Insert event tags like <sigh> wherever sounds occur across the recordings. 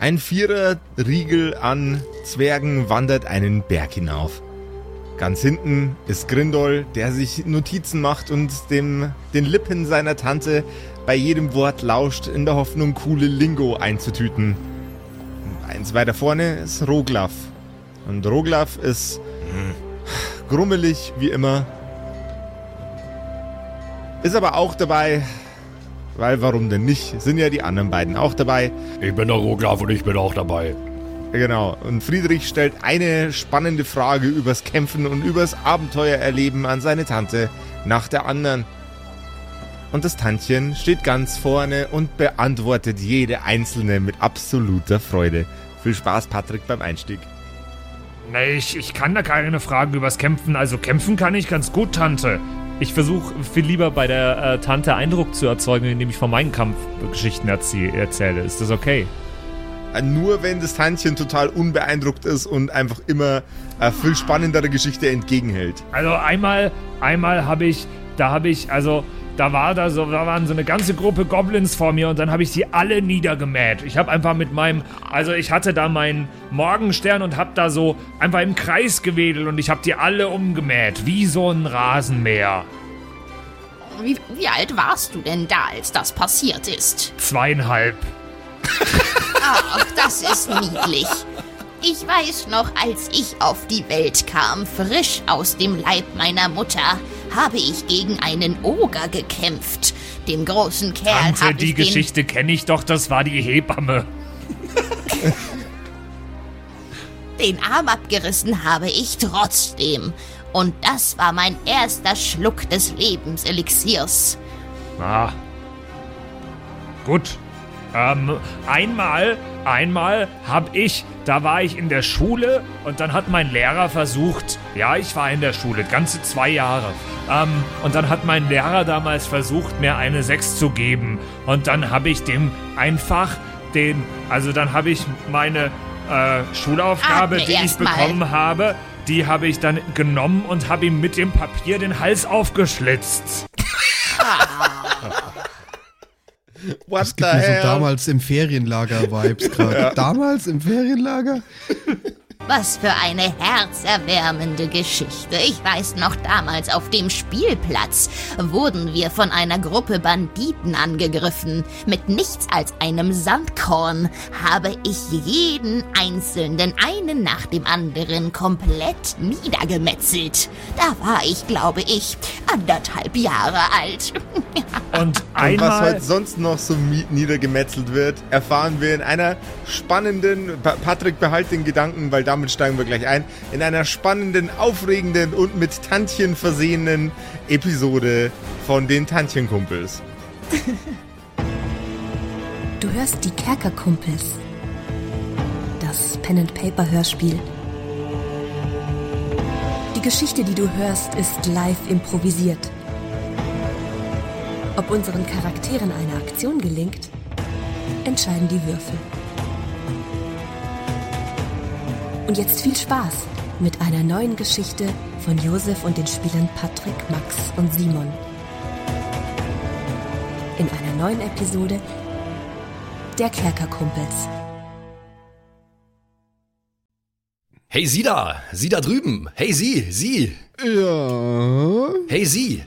Ein Vierer-Riegel an Zwergen wandert einen Berg hinauf. Ganz hinten ist Grindol, der sich Notizen macht und dem, den Lippen seiner Tante bei jedem Wort lauscht, in der Hoffnung, coole Lingo einzutüten. Eins weiter vorne ist Roglaf. Und Roglaf ist grummelig wie immer. Ist aber auch dabei, weil warum denn nicht? Sind ja die anderen beiden auch dabei. Ich bin der Roglaf und ich bin auch dabei. Genau. Und Friedrich stellt eine spannende Frage übers Kämpfen und übers Abenteuererleben an seine Tante nach der anderen. Und das Tantchen steht ganz vorne und beantwortet jede einzelne mit absoluter Freude. Viel Spaß, Patrick, beim Einstieg. Nee, ich, ich kann da keine Fragen übers Kämpfen. Also kämpfen kann ich ganz gut, Tante. Ich versuche viel lieber bei der äh, Tante Eindruck zu erzeugen, indem ich von meinen Kampfgeschichten erzie- erzähle. Ist das okay? Äh, Nur wenn das Tantchen total unbeeindruckt ist und einfach immer äh, viel spannendere Geschichte entgegenhält. Also einmal, einmal habe ich, da habe ich, also da war da so, da waren so eine ganze Gruppe Goblins vor mir und dann habe ich sie alle niedergemäht. Ich habe einfach mit meinem, also ich hatte da meinen Morgenstern und habe da so einfach im Kreis gewedelt und ich habe die alle umgemäht, wie so ein Rasenmäher. Wie, wie alt warst du denn da, als das passiert ist? Zweieinhalb. Ach, das ist niedlich. Ich weiß noch, als ich auf die Welt kam, frisch aus dem Leib meiner Mutter, habe ich gegen einen Oger gekämpft. Dem großen Kerl Tante, die. Geschichte kenne ich doch, das war die Hebamme. Den Arm abgerissen habe ich trotzdem. Und das war mein erster Schluck des Lebenselixiers. Ah. Gut. Ähm, einmal, einmal hab ich, da war ich in der Schule und dann hat mein Lehrer versucht, ja, ich war in der Schule, ganze zwei Jahre. Ähm, und dann hat mein Lehrer damals versucht, mir eine 6 zu geben. Und dann habe ich dem einfach den, also dann habe ich meine äh, Schulaufgabe, Atme die ich mal. bekommen habe, die habe ich dann genommen und habe ihm mit dem Papier den Hals aufgeschlitzt. What Es gibt mir so damals im Ferienlager-Vibes <laughs> gerade. Damals im Ferienlager? Was für eine herzerwärmende Geschichte. Ich weiß noch, damals auf dem Spielplatz wurden wir von einer Gruppe Banditen angegriffen. Mit nichts als einem Sandkorn habe ich jeden einzelnen, einen nach dem anderen, komplett niedergemetzelt. Da war ich, glaube ich, anderthalb Jahre alt. <laughs> Und Und was einmal. heute sonst noch so niedergemetzelt wird, erfahren wir in einer spannenden, Pa- Patrick behalt den Gedanken, weil damit steigen wir gleich ein, in einer spannenden, aufregenden und mit Tantchen versehenen Episode von den Tantchenkumpels. Du hörst die Kerkerkumpels. Das Pen-and-Paper-Hörspiel. Die Geschichte, die du hörst, ist live improvisiert. Ob unseren Charakteren eine Aktion gelingt, entscheiden die Würfel. Und jetzt viel Spaß mit einer neuen Geschichte von Josef und den Spielern Patrick, Max und Simon. In einer neuen Episode der Kerkerkumpels. Hey, Sie da! Sie da drüben! Hey, Sie! Sie! Ja, Hey, Sie!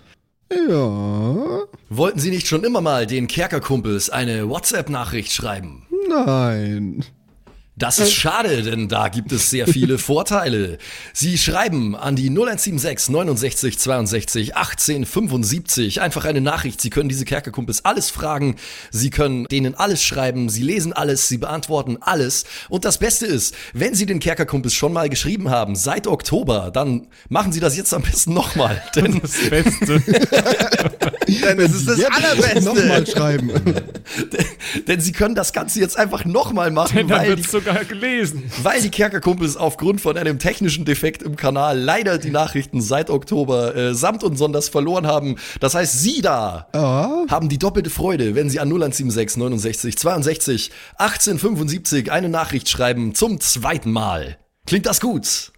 ja, Wollten Sie nicht schon immer mal den Kerkerkumpels eine WhatsApp-Nachricht schreiben? nein. Das ist schade, denn da gibt es sehr viele <laughs> Vorteile. Sie schreiben an die 0176 69 62 18 75 einfach eine Nachricht. Sie können diese Kerkerkumpels alles fragen. Sie können denen alles schreiben. Sie lesen alles. Sie beantworten alles. Und das Beste ist, wenn Sie den Kerkerkumpels schon mal geschrieben haben, seit Oktober, dann machen Sie das jetzt am besten nochmal. Denn Das Beste. <laughs> Denn es ist das Jetzt Allerbeste. Nochmal schreiben. <laughs> denn Sie können das Ganze jetzt einfach nochmal machen, Denn weil die wird's sogar gelesen. Weil die Kerkerkumpels aufgrund von einem technischen Defekt im Kanal leider die Nachrichten seit Oktober äh, samt und sonders verloren haben. Das heißt, Sie da Ja, haben die doppelte Freude, wenn Sie an 0176 69 62 18 75 eine Nachricht schreiben zum zweiten Mal. Klingt das gut?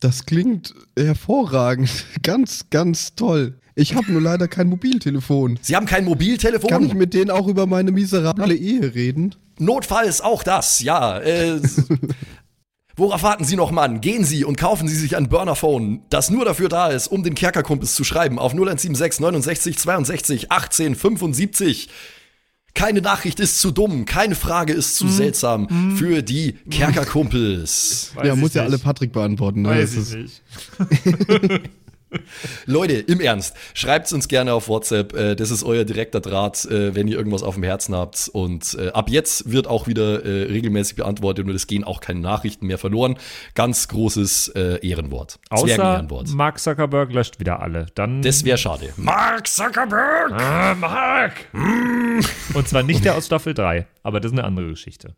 das klingt hervorragend. <laughs> Ganz, ganz toll. Ich habe nur leider kein Mobiltelefon. Sie haben kein Mobiltelefon? Kann ich mit denen auch über meine miserable Ehe reden? Notfalls auch das, ja. Äh, <laughs> Worauf warten Sie noch, Mann? Gehen Sie und kaufen Sie sich ein Burnerphone, das nur dafür da ist, um den Kerkerkumpels zu schreiben auf 0176 69 62 18 75. Keine Nachricht ist zu dumm, keine Frage ist zu seltsam für die Kerkerkumpels. Weiß ja, muss ja nicht. alle Patrick beantworten. Ne? Weiß Das ich ist- nicht. <laughs> <laughs> Leute, im Ernst, schreibt's uns gerne auf WhatsApp. Äh, das ist euer direkter Draht, äh, wenn ihr irgendwas auf dem Herzen habt. Und äh, ab jetzt wird auch wieder regelmäßig beantwortet und es gehen auch keine Nachrichten mehr verloren. Ganz großes Ehrenwort. Außer. Mark Zuckerberg löscht wieder alle. Dann Das wäre schade. Mark Zuckerberg! Ah, Mark! Und zwar nicht der aus Staffel 3, aber das ist eine andere Geschichte.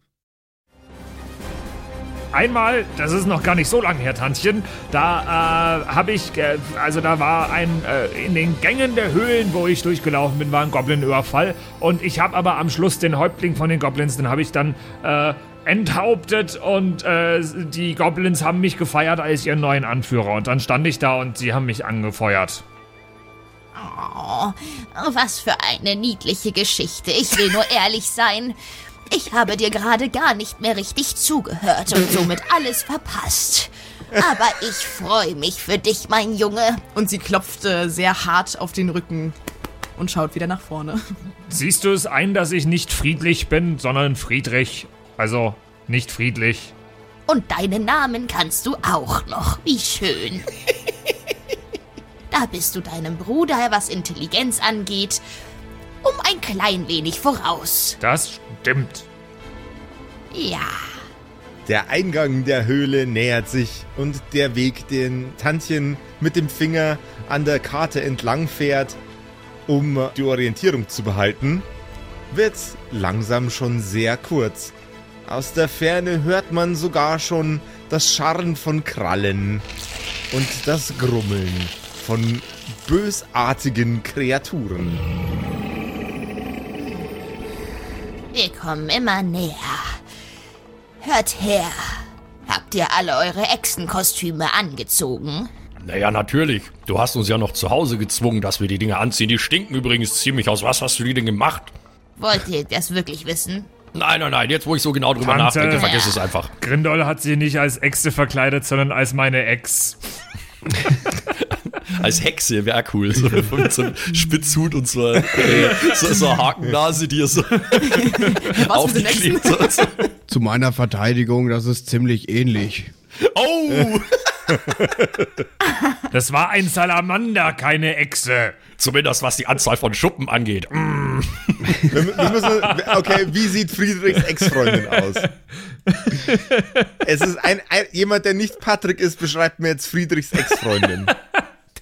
Einmal, das ist noch gar nicht so lange her, Tantchen, da äh, habe ich, äh, also da war ein, äh, in den Gängen der Höhlen, wo ich durchgelaufen bin, war ein Goblin-Überfall. Und ich habe aber am Schluss den Häuptling von den Goblins, den habe ich dann äh, enthauptet und äh, die Goblins haben mich gefeiert als ihren neuen Anführer. Und dann stand ich da und sie haben mich angefeuert. Oh, was für eine niedliche Geschichte. Ich will nur ehrlich sein. Ich habe dir gerade gar nicht mehr richtig zugehört und somit alles verpasst. Aber ich freue mich für dich, mein Junge. Und sie klopft äh, sehr hart auf den Rücken und schaut wieder nach vorne. Siehst du es ein, dass ich nicht friedlich bin, sondern Friedrich? Also nicht friedlich. Und deinen Namen kannst du auch noch. Wie schön. Da bist du deinem Bruder, was Intelligenz angeht, um ein klein wenig voraus. Das stimmt. Ja. Der Eingang der Höhle nähert sich und der Weg, den Tantchen mit dem Finger an der Karte entlang fährt, um die Orientierung zu behalten, wird langsam schon sehr kurz. Aus der Ferne hört man sogar schon das Scharren von Krallen und das Grummeln von bösartigen Kreaturen. Wir kommen immer näher. Hört her. Habt ihr alle eure Echsenkostüme angezogen? Naja, natürlich. Du hast uns ja noch zu Hause gezwungen, dass wir die Dinge anziehen. Die stinken übrigens ziemlich aus. Was hast du die denn gemacht? Wollt ihr das wirklich wissen? Nein, nein, nein. Jetzt, wo ich so genau drüber Tante. nachdenke, vergiss es einfach. Grindol hat sie nicht als Echse verkleidet, sondern als meine Ex. <laughs> Als Hexe wäre cool. So, mit so einem Spitzhut und so, äh, so, so eine Hakennase, die ihr so aufgeklebt hat. So. Zu meiner Verteidigung, das ist ziemlich ähnlich. Oh! Das war ein Salamander, keine Echse. Zumindest was die Anzahl von Schuppen angeht. Mm. Wir, wir müssen, okay, wie sieht Friedrichs Ex-Freundin aus? Es ist ein, ein, jemand, der nicht Patrick ist, beschreibt mir jetzt Friedrichs Ex-Freundin.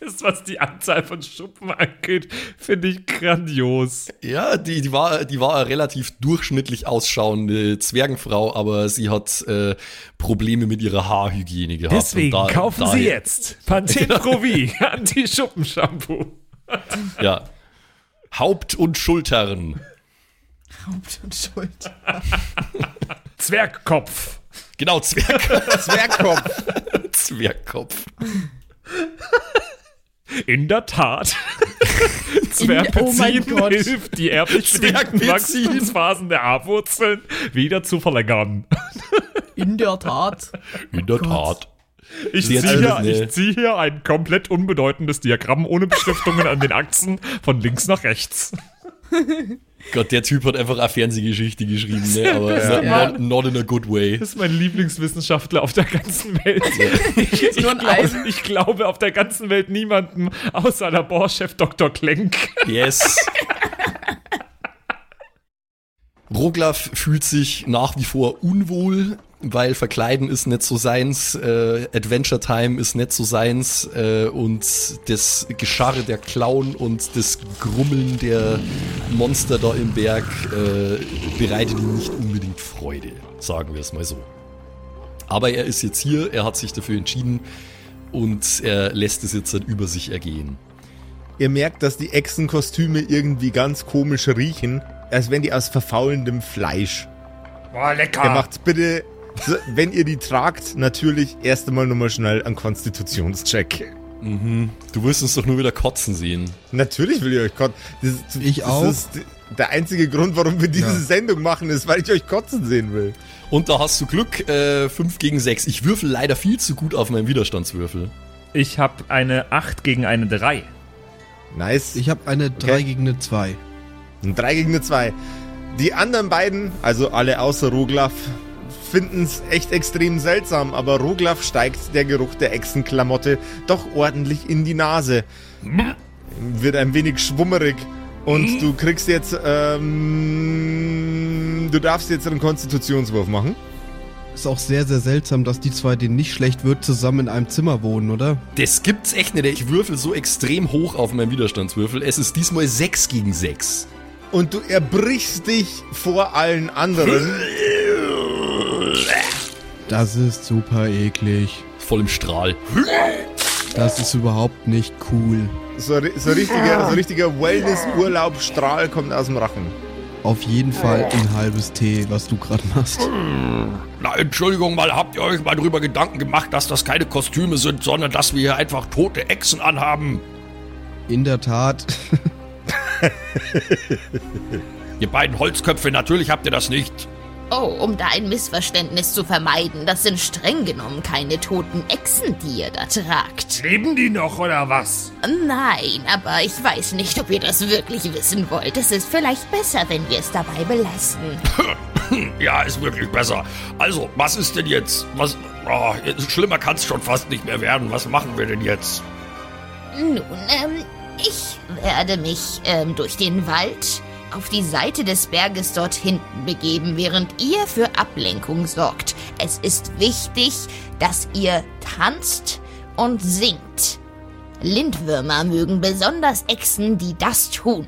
Das, was die Anzahl von Schuppen angeht, finde ich grandios. Ja, die, die, war, die war eine relativ durchschnittlich ausschauende Zwergenfrau, aber sie hat äh, Probleme mit ihrer Haarhygiene gehabt. Deswegen da- kaufen Sie daher- jetzt Pantene <laughs> Pro V Anti-Schuppen-Shampoo. Ja. Haupt und Schultern. Haupt und Schulter. <laughs> Zwergkopf. Genau, Zwerg, <laughs> Zwergkopf. Zwergkopf. In der Tat. <laughs> oh Zwergpezin mein Gott. hilft, die erblich bedingten. Wachstumsphasen der Haarwurzeln wieder zu verlängern. In der Tat. In der Tat. Ich ziehe hier, ich hier ein komplett unbedeutendes Diagramm ohne Beschriftungen an den Achsen von links nach rechts. <laughs> Gott, der Typ hat einfach eine Fernsehgeschichte geschrieben, ne? <laughs> aber Ja. not, not in a good way. Das ist mein Lieblingswissenschaftler auf der ganzen Welt. Ich, ich, ein glaube, ich glaube auf der ganzen Welt niemanden außer Laborchef Dr. Klenk. Yes. <laughs> Roglaf fühlt sich nach wie vor unwohl, weil Verkleiden ist nicht so seins, äh, Adventure Time ist nicht so seins äh, und das Gescharre der Clown und das Grummeln der Monster da im Berg äh, bereitet ihm nicht unbedingt Freude, sagen wir es mal so. Aber er ist jetzt hier, er hat sich dafür entschieden und er lässt es jetzt dann über sich ergehen. Ihr merkt, dass die Echsenkostüme irgendwie ganz komisch riechen, als wenn die aus verfaulendem Fleisch. Boah, lecker. Ihr macht bitte, wenn ihr die tragt, natürlich erst einmal nochmal schnell einen Konstitutionscheck. Du wirst uns doch nur wieder kotzen sehen. Natürlich will ich euch kotzen. Das, Ich das auch. ist der einzige Grund, warum wir diese Ja. Sendung machen, ist, weil ich euch kotzen sehen will. Und da hast du Glück, äh, 5 gegen 6. Ich würfel leider viel zu gut auf meinen Widerstandswürfel. Ich habe eine 8 gegen eine 3. Nice. Ich habe eine 3 gegen eine 2. Ein 3 gegen eine 2. Die anderen beiden, also alle außer Roglaf, finden es echt extrem seltsam, aber Roglaf steigt der Geruch der Echsenklamotte doch ordentlich in die Nase. Wird ein wenig schwummerig. Und du kriegst jetzt, ähm, du darfst jetzt einen Konstitutionswurf machen. Ist auch sehr, sehr seltsam, dass die zwei, denen nicht schlecht wird, zusammen in einem Zimmer wohnen, oder? Das gibt's echt nicht. Ich würfel so extrem hoch auf meinen Widerstandswürfel. Es ist diesmal 6 gegen 6. Und du erbrichst dich vor allen anderen. <laughs> Das ist super eklig. Voll im Strahl. Das ist überhaupt nicht cool. So, so richtiger, so richtiger Wellness-Urlaub-Strahl kommt aus dem Rachen. Auf jeden Fall ein halbes Tee, was du gerade machst. Na, Entschuldigung mal, habt ihr euch mal drüber Gedanken gemacht, dass das keine Kostüme sind, sondern dass wir hier einfach tote Echsen anhaben? In der Tat. <laughs> Ihr beiden Holzköpfe, natürlich habt ihr das nicht. Oh, um da ein Missverständnis zu vermeiden, das sind streng genommen keine toten Echsen, die ihr da tragt. Leben die noch oder was? Nein, aber ich weiß nicht, ob ihr das wirklich wissen wollt. Es ist vielleicht besser, wenn wir es dabei belassen. <laughs> Ja, ist wirklich besser. Also, was ist denn jetzt? Was? Oh, schlimmer kann's schon fast nicht mehr werden. Was machen wir denn jetzt? Nun, ähm, ich werde mich ähm, durch den Wald auf die Seite des Berges dort hinten begeben, während ihr für Ablenkung sorgt. Es ist wichtig, dass ihr tanzt und singt. Lindwürmer mögen besonders Echsen, die das tun.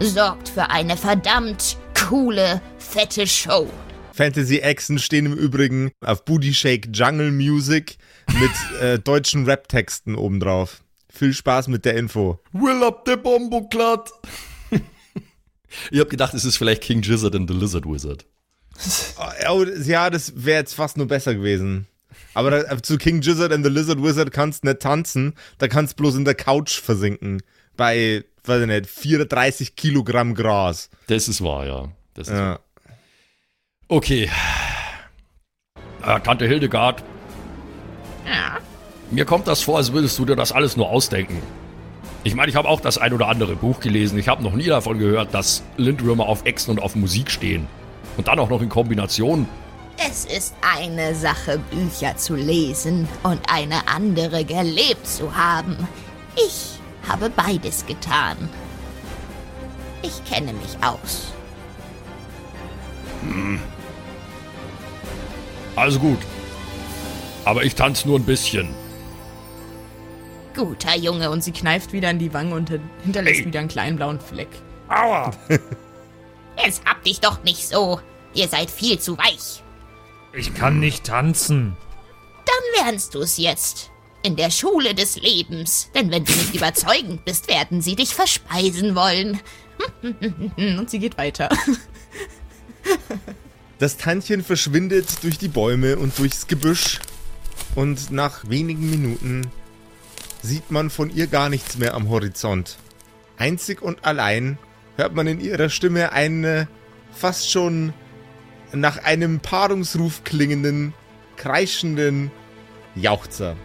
Sorgt für eine verdammt coole, fette Show. Fantasy-Echsen stehen im Übrigen auf Booty Shake Jungle Music mit <laughs> äh, deutschen Rap-Texten obendrauf. Viel Spaß mit der Info. Will up the Bomboklat. Ich hab gedacht, es ist vielleicht King Gizzard and the Lizard Wizard. <laughs> Oh, ja, das wäre jetzt fast nur besser gewesen. Aber da, zu King Gizzard and the Lizard Wizard kannst du nicht tanzen, da kannst du bloß in der Couch versinken. Bei, weiß ich nicht, 34 Kilogramm Gras. Das ist wahr, ja. Das ist Ja. Okay. Äh, Tante Hildegard. Ja. Mir kommt das vor, als würdest du dir das alles nur ausdenken. Ich meine, ich habe auch das ein oder andere Buch gelesen. Ich habe noch nie davon gehört, dass Lindwürmer auf Echsen und auf Musik stehen. Und dann auch noch in Kombination. Es ist eine Sache, Bücher zu lesen und eine andere gelebt zu haben. Ich habe beides getan. Ich kenne mich aus. Also gut. Aber ich tanze nur ein bisschen. Guter Junge. Und sie kneift wieder in die Wange und hinterlässt wieder einen kleinen blauen Fleck. Aua! <laughs> Jetzt hab dich doch nicht so. Ihr seid viel zu weich. Ich kann nicht tanzen. Dann lernst du es jetzt. In der Schule des Lebens. Denn wenn du nicht überzeugend bist, werden sie dich verspeisen wollen. <laughs> Und sie geht weiter. <laughs> Das Tantchen verschwindet durch die Bäume und durchs Gebüsch. Und nach wenigen Minuten sieht man von ihr gar nichts mehr am Horizont. Einzig und allein hört man in ihrer Stimme einen fast schon nach einem Paarungsruf klingenden, kreischenden Jauchzer.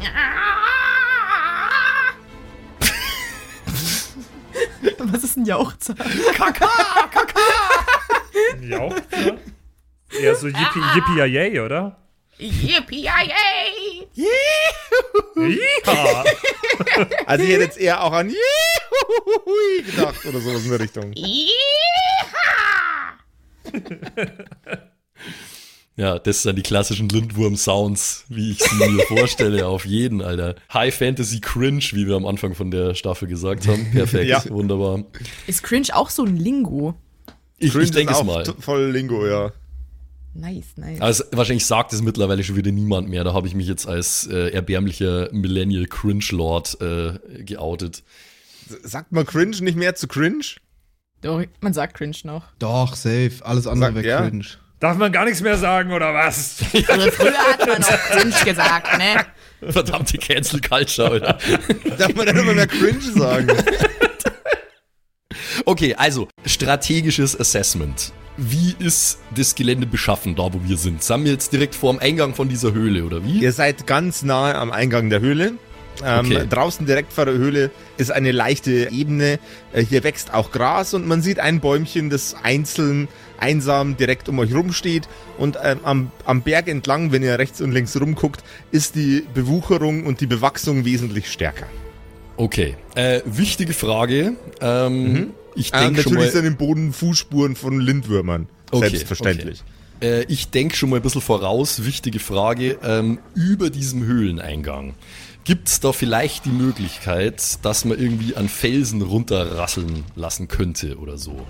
<laughs> Was ist ein Jauchzer? Jauchzer? Eher so Yippie, Yippie Yay, oder? Yippie yay! Ja. Also ich hätte jetzt eher auch an Juhui gedacht oder sowas in der Richtung. Ja, das sind die klassischen Lindwurm-Sounds, wie ich sie mir vorstelle, auf jeden, Alter. High Fantasy Cringe, wie wir am Anfang von der Staffel gesagt haben. Perfekt, Ja. wunderbar. Ist Cringe auch so ein Lingo? Ich, Cringe ich denke es auch mal. voll Lingo, ja. Nice, nice. Also wahrscheinlich sagt es mittlerweile schon wieder niemand mehr. Da habe ich mich jetzt als äh, erbärmlicher Millennial Cringe Lord äh, geoutet. Sagt man Cringe nicht mehr zu Cringe? Doch, man sagt Cringe noch. Doch, safe. Alles andere wäre ja. cringe. Darf man gar nichts mehr sagen, oder was? <laughs> Also früher hat man noch Cringe gesagt, ne? Verdammte Cancel Culture, oder? Darf man dann immer mehr cringe sagen? <laughs> Okay, also strategisches Assessment. Wie ist das Gelände beschaffen, da wo wir sind? Sind wir jetzt direkt vor dem Eingang von dieser Höhle, oder wie? Ihr seid ganz nahe am Eingang der Höhle. Ähm, Okay. Draußen direkt vor der Höhle ist eine leichte Ebene. Äh, hier wächst auch Gras und man sieht ein Bäumchen, das einzeln, einsam direkt um euch rumsteht. Und ähm, am, am Berg entlang, wenn ihr rechts und links rumguckt, ist die Bewucherung und die Bewachsung wesentlich stärker. Okay, äh, wichtige Frage. Ähm, Ich denke schon natürlich mal, sind im Boden Fußspuren von Lindwürmern. Okay, Selbstverständlich. äh, ich denk schon mal ein bisschen voraus. Wichtige Frage. Ähm, über diesem Höhleneingang. Gibt es da vielleicht die Möglichkeit, dass man irgendwie an Felsen runterrasseln lassen könnte oder so?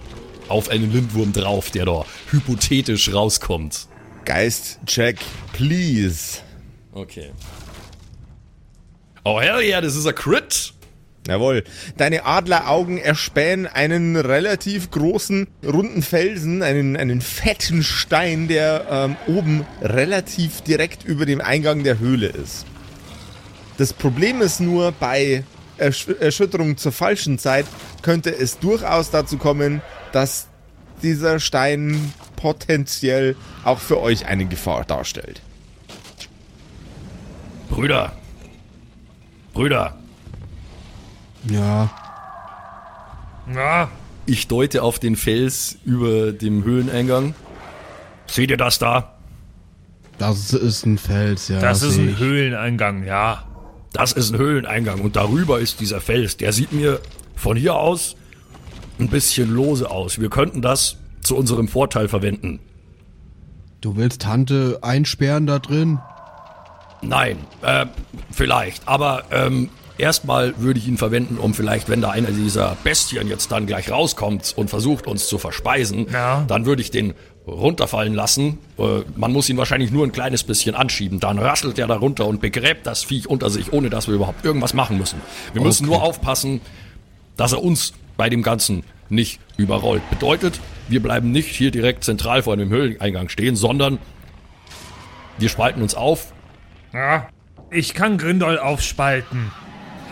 Auf einen Lindwurm drauf, der da hypothetisch rauskommt. Geist-Check, please. Okay. Oh hell yeah, das ist a Crit. Jawohl. Deine Adleraugen erspähen einen relativ großen, runden Felsen, einen, einen fetten Stein, der ähm, oben relativ direkt über dem Eingang der Höhle ist. Das Problem ist nur, bei Ersch Erschütterung zur falschen Zeit könnte es durchaus dazu kommen, dass dieser Stein potenziell auch für euch eine Gefahr darstellt. Brüder. Brüder. Ja, Na, Ich deute auf den Fels über dem Höhleneingang. Seht ihr das da? das ist ein Fels, ja. das ist seh ein ich. Höhleneingang, ja. Das ist ein Höhleneingang und darüber ist dieser Fels. Der sieht mir von hier aus ein bisschen lose aus. Wir könnten das zu unserem Vorteil verwenden. Du willst Tante einsperren da drin? Nein, äh, vielleicht. Aber ähm, erstmal würde ich ihn verwenden, um vielleicht, wenn da einer dieser Bestien jetzt dann gleich rauskommt und versucht, uns zu verspeisen, Ja. dann würde ich den runterfallen lassen. Äh, man muss ihn wahrscheinlich nur ein kleines bisschen anschieben. Dann rasselt er da runter und begräbt das Viech unter sich, ohne dass wir überhaupt irgendwas machen müssen. Wir müssen Okay. nur aufpassen, dass er uns bei dem Ganzen nicht überrollt. Bedeutet, wir bleiben nicht hier direkt zentral vor dem Höhleneingang stehen, sondern wir spalten uns auf, Ja, ich kann Grindol aufspalten.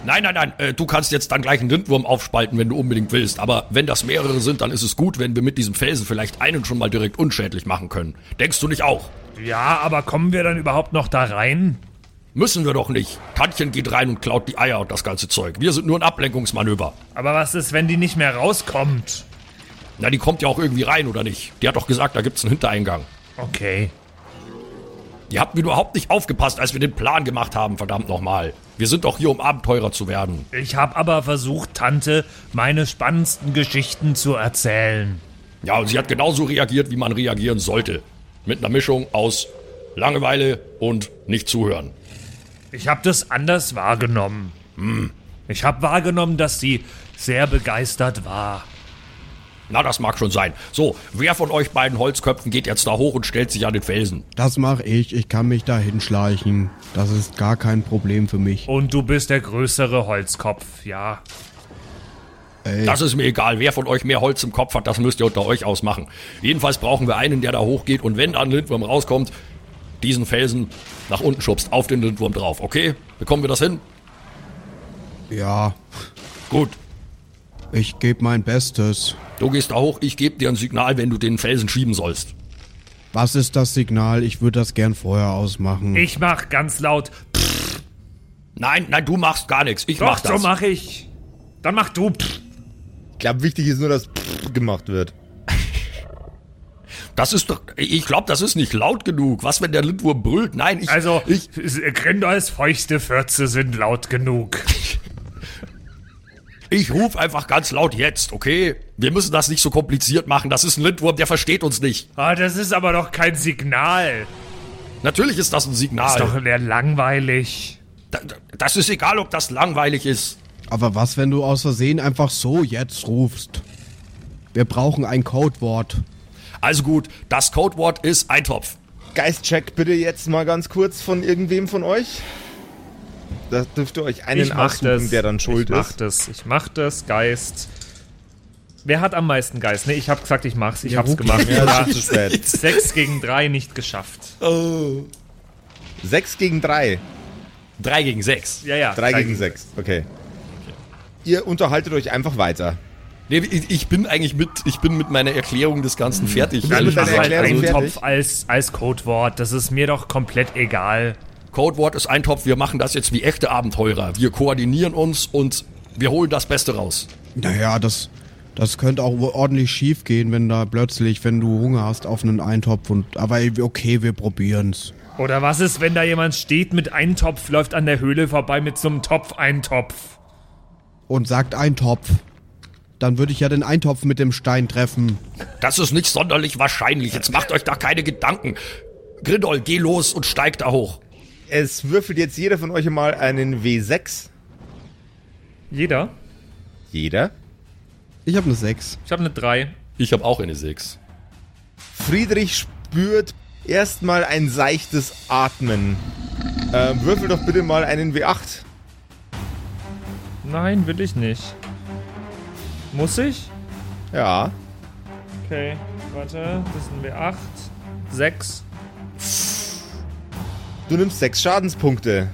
Nein, nein, nein, äh, du kannst jetzt dann gleich einen Lindwurm aufspalten, wenn du unbedingt willst. Aber wenn das mehrere sind, dann ist es gut, wenn wir mit diesem Felsen vielleicht einen schon mal direkt unschädlich machen können. Denkst du nicht auch? Ja, aber kommen wir dann überhaupt noch da rein? Müssen wir doch nicht. Tantchen geht rein und klaut die Eier und das ganze Zeug. Wir sind nur ein Ablenkungsmanöver. Aber was ist, wenn die nicht mehr rauskommt? Na, die kommt ja auch irgendwie rein, oder nicht? Die hat doch gesagt, da gibt's einen Hintereingang. Okay. Ihr habt überhaupt nicht aufgepasst, als wir den Plan gemacht haben, verdammt nochmal. Wir sind doch hier, um Abenteurer zu werden. Ich habe aber versucht, Tante meine spannendsten Geschichten zu erzählen. Ja, und sie hat genauso reagiert, wie man reagieren sollte. Mit einer Mischung aus Langeweile und nicht zuhören. Ich habe das anders wahrgenommen. Ich habe wahrgenommen, dass sie sehr begeistert war. Na, das mag schon sein. So, wer von euch beiden Holzköpfen geht jetzt da hoch und stellt sich an den Felsen? Das mache ich. Ich kann mich da hinschleichen. Das ist gar kein Problem für mich. Und du bist der größere Holzkopf, ja. Ey, Das ist mir egal. Wer von euch mehr Holz im Kopf hat, das müsst ihr unter euch ausmachen. Jedenfalls brauchen wir einen, der da hochgeht und wenn da ein Lindwurm rauskommt, diesen Felsen nach unten schubst, auf den Lindwurm drauf. Okay? Bekommen wir das hin? ja, Gut. Ich gebe mein Bestes. Du gehst da hoch, ich gebe dir ein Signal, wenn du den Felsen schieben sollst. Was ist das Signal? Ich würde das gern vorher ausmachen. Ich mach ganz laut. Nein, nein, du machst gar nichts. Ich Doch, mach das. so mach ich. Dann mach du. Ich glaube, wichtig ist nur, dass gemacht wird. Das ist doch, ich glaube, das ist nicht laut genug. Was, wenn der Lindwurm brüllt? Nein, ich, Also, ich, Grindols feuchte Fürze sind laut genug. <laughs> ich ruf einfach ganz laut jetzt, okay? Wir müssen das nicht so kompliziert machen. Das ist ein Lindwurm, der versteht uns nicht. Ah, das ist aber doch kein Signal. Natürlich ist das ein Signal. Ist doch sehr langweilig. Da- da- Das ist egal, ob das langweilig ist. Aber was, wenn du aus Versehen einfach so jetzt rufst? Wir brauchen ein Codewort. Also gut, das Codewort ist Eintopf. Geistcheck bitte jetzt mal ganz kurz von irgendwem von euch. Da dürft ihr euch einen ich das. der dann schuld ich mach ist. das. Ich mach das, Geist. Wer hat am meisten Geist? Ne, ich hab gesagt, ich mach's. Ich Ja, hab's gemacht. Ja, Ja, zu spät. 6 gegen 3 nicht geschafft. Sechs gegen drei. 3 gegen 6. Ja, ja. 3 gegen 6, okay. Ihr unterhaltet euch einfach weiter. Nee, ich, ich bin eigentlich mit, ich bin mit meiner Erklärung des Ganzen fertig. Du bist mit deiner Also Erklärung fertig? Eintopf als, als Codewort, das ist mir doch komplett egal. Codewort ist Eintopf, wir machen das jetzt wie echte Abenteurer. Wir koordinieren uns und wir holen das Beste raus. Naja, das, das könnte auch ordentlich schief gehen, wenn da plötzlich, wenn du Hunger hast auf einen Eintopf und. Aber okay, wir probieren's. Oder was ist, wenn da jemand steht mit Eintopf, läuft an der Höhle vorbei mit so einem Topf-Eintopf? Und sagt Eintopf. Dann würde ich ja den Eintopf mit dem Stein treffen. Das ist nicht sonderlich wahrscheinlich. Jetzt macht euch da keine Gedanken. Grindol, geh los und steig da hoch. Es würfelt jetzt jeder von euch mal einen W6. Jeder? Jeder. Ich habe eine 6. Ich habe eine 3. Ich habe auch eine 6. Friedrich spürt erstmal ein seichtes Atmen. Ähm, würfel doch bitte mal einen W8. Nein, will ich nicht. Muss ich? Ja. Okay, warte, das sind wir 8. 6. Du nimmst sechs Schadenspunkte.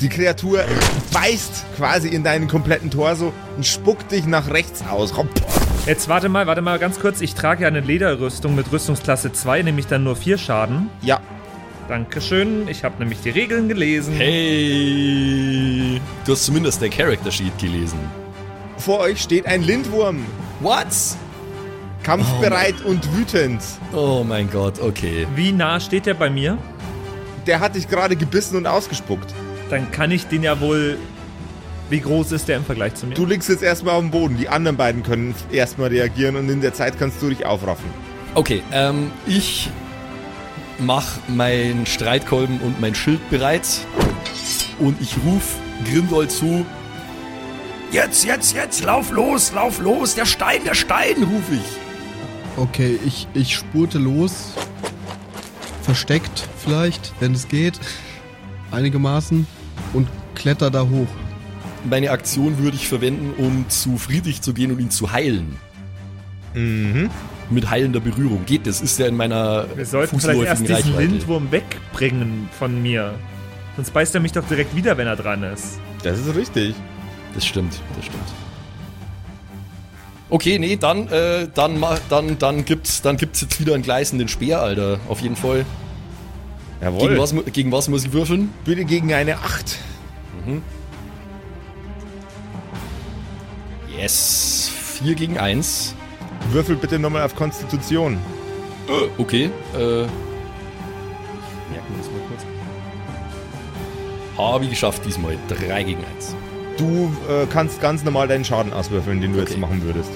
Die Kreatur beißt quasi in deinen kompletten Torso und spuckt dich nach rechts aus. Jetzt warte mal, warte mal ganz kurz. Ich trage ja eine Lederrüstung mit Rüstungsklasse 2, nämlich dann nur 4 Schaden. Ja, Dankeschön. Ich habe nämlich die Regeln gelesen. Hey, du hast zumindest der Character Sheet gelesen. vor euch steht ein Lindwurm. What? Kampfbereit und wütend. Oh mein Gott, okay. Wie nah steht der bei mir? Der hat dich gerade gebissen und ausgespuckt. Dann kann ich den ja wohl. Wie groß ist der im Vergleich zu mir? Du liegst jetzt erstmal auf dem Boden. Die anderen beiden können erstmal reagieren und in der Zeit kannst du dich aufraffen. Okay, ähm, ich mach mein Streitkolben und mein Schild bereit und ich ruf Grindol zu. Jetzt, jetzt, jetzt, lauf los, lauf los, der Stein, der Stein, ruf ich. Okay, ich, ich spurte los. Versteckt vielleicht, wenn es geht. Einigermaßen. Und kletter da hoch. Meine Aktion würde ich verwenden, um zu Friedrich zu gehen und ihn zu heilen. Mhm. Mit heilender Berührung. Geht das? Ist ja in meiner wir sollten vielleicht erst diesen Reichweite. Lindwurm wegbringen von mir. Sonst beißt er mich doch direkt wieder, wenn er dran ist. Das ist richtig. Das stimmt, das stimmt. Okay, nee, dann, äh, dann, dann, dann gibt's, dann gibt's jetzt wieder einen gleißenden Speer, Alter. Auf jeden Fall. Jawohl. Gegen was, gegen was muss ich würfeln? Bitte gegen eine 8. Yes. 4 gegen 1. Würfel bitte nochmal auf Konstitution. Okay. Äh. Ja, das mal kurz. Habe ich geschafft diesmal. 3 gegen 1. Du äh, kannst ganz normal deinen Schaden auswürfeln, den du Okay. jetzt machen würdest.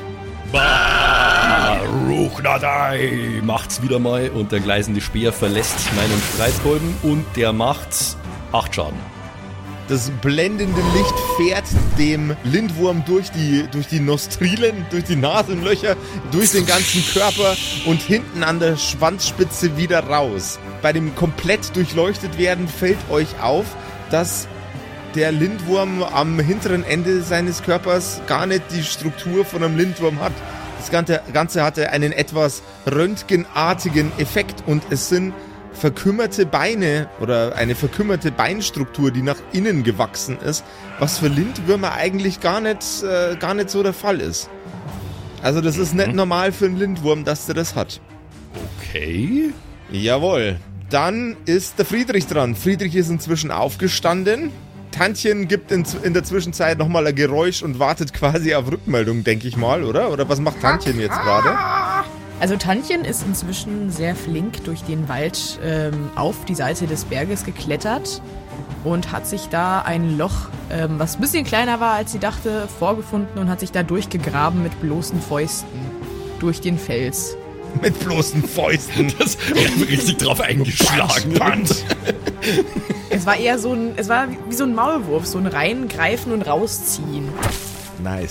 Ruchnadai macht's wieder mal und der gleißende Speer verlässt meinen Streitkolben und der macht 8 Schaden. Das blendende Licht fährt dem Lindwurm durch die, durch die Nostrilen, durch die Nasenlöcher, durch den ganzen Körper und hinten an der Schwanzspitze wieder raus. Bei dem komplett durchleuchtet werden fällt euch auf, dass der Lindwurm am hinteren Ende seines Körpers gar nicht die Struktur von einem Lindwurm hat. Das Ganze, Ganze hatte einen etwas röntgenartigen Effekt und es sind verkümmerte Beine oder eine verkümmerte Beinstruktur, die nach innen gewachsen ist, was für Lindwürmer eigentlich gar nicht, äh, gar nicht so der Fall ist. Also das ist nicht normal für einen Lindwurm, dass der das hat. Okay. Jawohl. Dann ist der Friedrich dran. Friedrich ist inzwischen aufgestanden. Tantchen gibt in, in der Zwischenzeit nochmal ein Geräusch und wartet quasi auf Rückmeldung, denke ich mal, oder? Oder was macht Tantchen jetzt gerade? Also Tantchen ist inzwischen sehr flink durch den Wald ähm, auf die Seite des Berges geklettert und hat sich da ein Loch, ähm, was ein bisschen kleiner war, als sie dachte, vorgefunden und hat sich da durchgegraben mit bloßen Fäusten durch den Fels. Mit bloßen Fäusten. <laughs> Das wir haben richtig drauf eingeschlagen. Es war eher so ein, es war wie so ein Maulwurf, so ein reingreifen und rausziehen. Nice.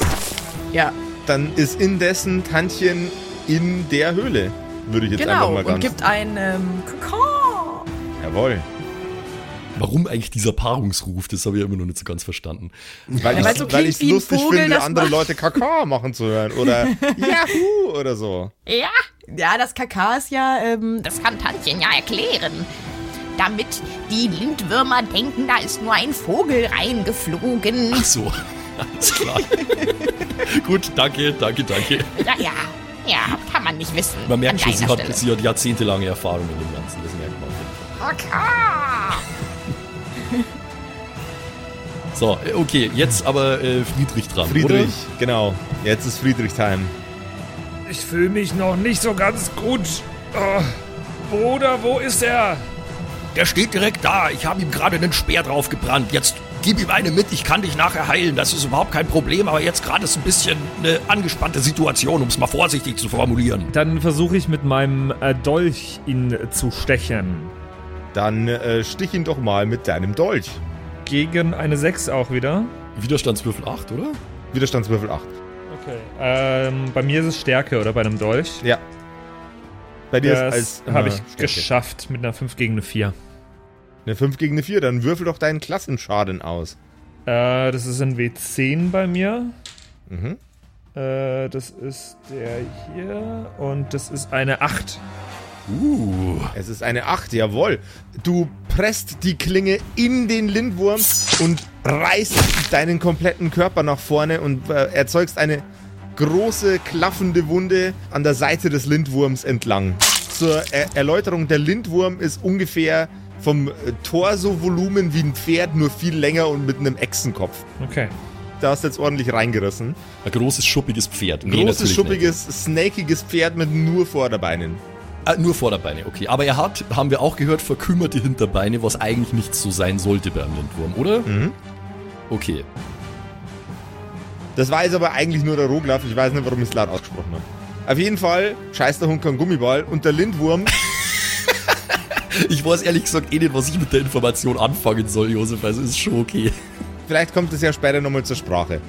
Ja, Dann ist indessen Tantchen in der Höhle. Würde ich jetzt einfach genau. mal Und ganz. gibt ein ähm, Kakao. Jawohl. Warum eigentlich dieser Paarungsruf? Das habe ich immer noch nicht so ganz verstanden. Weil Ja, ich so ein lustig Vogel, finde, das andere macht- Leute Kakao machen zu hören. Oder <laughs> Yahoo oder so. Ja, Ja, das Kakao ist ja, ähm, das kann Tantchen ja erklären. damit die Lindwürmer denken, da ist nur ein Vogel reingeflogen. Ach so, <laughs> alles klar. <laughs> Gut, danke, danke, danke. Ja, ja, ja, kann man nicht wissen. Man merkt schon, sie hat, sie hat jahrzehntelange Erfahrung in dem Ganzen, das merkt man. auf jeden Fall. Okay. <laughs> So, äh, okay, jetzt aber äh, Friedrich dran. Friedrich, genau. Jetzt ist Friedrich Time. Ich fühle mich noch nicht so ganz gut. Oh, Bruder, wo ist er? Der steht direkt da. Ich habe ihm gerade einen Speer draufgebrannt. Jetzt gib ihm eine mit. Ich kann dich nachher heilen. Das ist überhaupt kein Problem. Aber jetzt gerade ist ein bisschen eine angespannte Situation, um es mal vorsichtig zu formulieren. Dann versuche ich mit meinem äh, Dolch ihn zu stechen. Dann äh, stich ihn doch mal mit deinem Dolch. Gegen eine 6 auch wieder. Widerstandswürfel 8, oder? Widerstandswürfel 8. Okay. Ähm, bei mir ist es Stärke, oder? Bei einem Dolch. Ja. Bei dir Das ist als habe ich Stärke. geschafft mit einer 5 gegen eine 4. Eine 5 gegen eine 4, dann würfel doch deinen Klassenschaden aus. Äh, das ist ein W10 bei mir. Mhm. Äh, das ist der hier. Und das ist eine 8. Uh. Es ist eine 8, jawohl. Du presst die Klinge in den Lindwurm und reißt deinen kompletten Körper nach vorne und äh, erzeugst eine große, klaffende Wunde an der Seite des Lindwurms entlang. Zur er Erläuterung, der Lindwurm ist ungefähr vom äh, Torso-Volumen wie ein Pferd, nur viel länger und mit einem Echsenkopf. Okay. Da hast du jetzt ordentlich reingerissen. Ein großes, schuppiges Pferd. Nee, Großes, schuppiges, snakiges Pferd mit nur Vorderbeinen. Ah, nur Vorderbeine, okay. Aber er hat, haben wir auch gehört, verkümmerte Hinterbeine, was eigentlich nicht so sein sollte beim Lindwurm, oder? Mhm. Okay. Das weiß aber eigentlich nur der Roglaf. Ich weiß nicht, warum ich es laut ausgesprochen habe. Auf jeden Fall scheißt der Hund kein Gummiball und der Lindwurm, <laughs> Ich weiß ehrlich gesagt eh nicht, was ich mit der Information anfangen soll, Josef. Also ist schon okay. vielleicht kommt es ja später nochmal zur Sprache.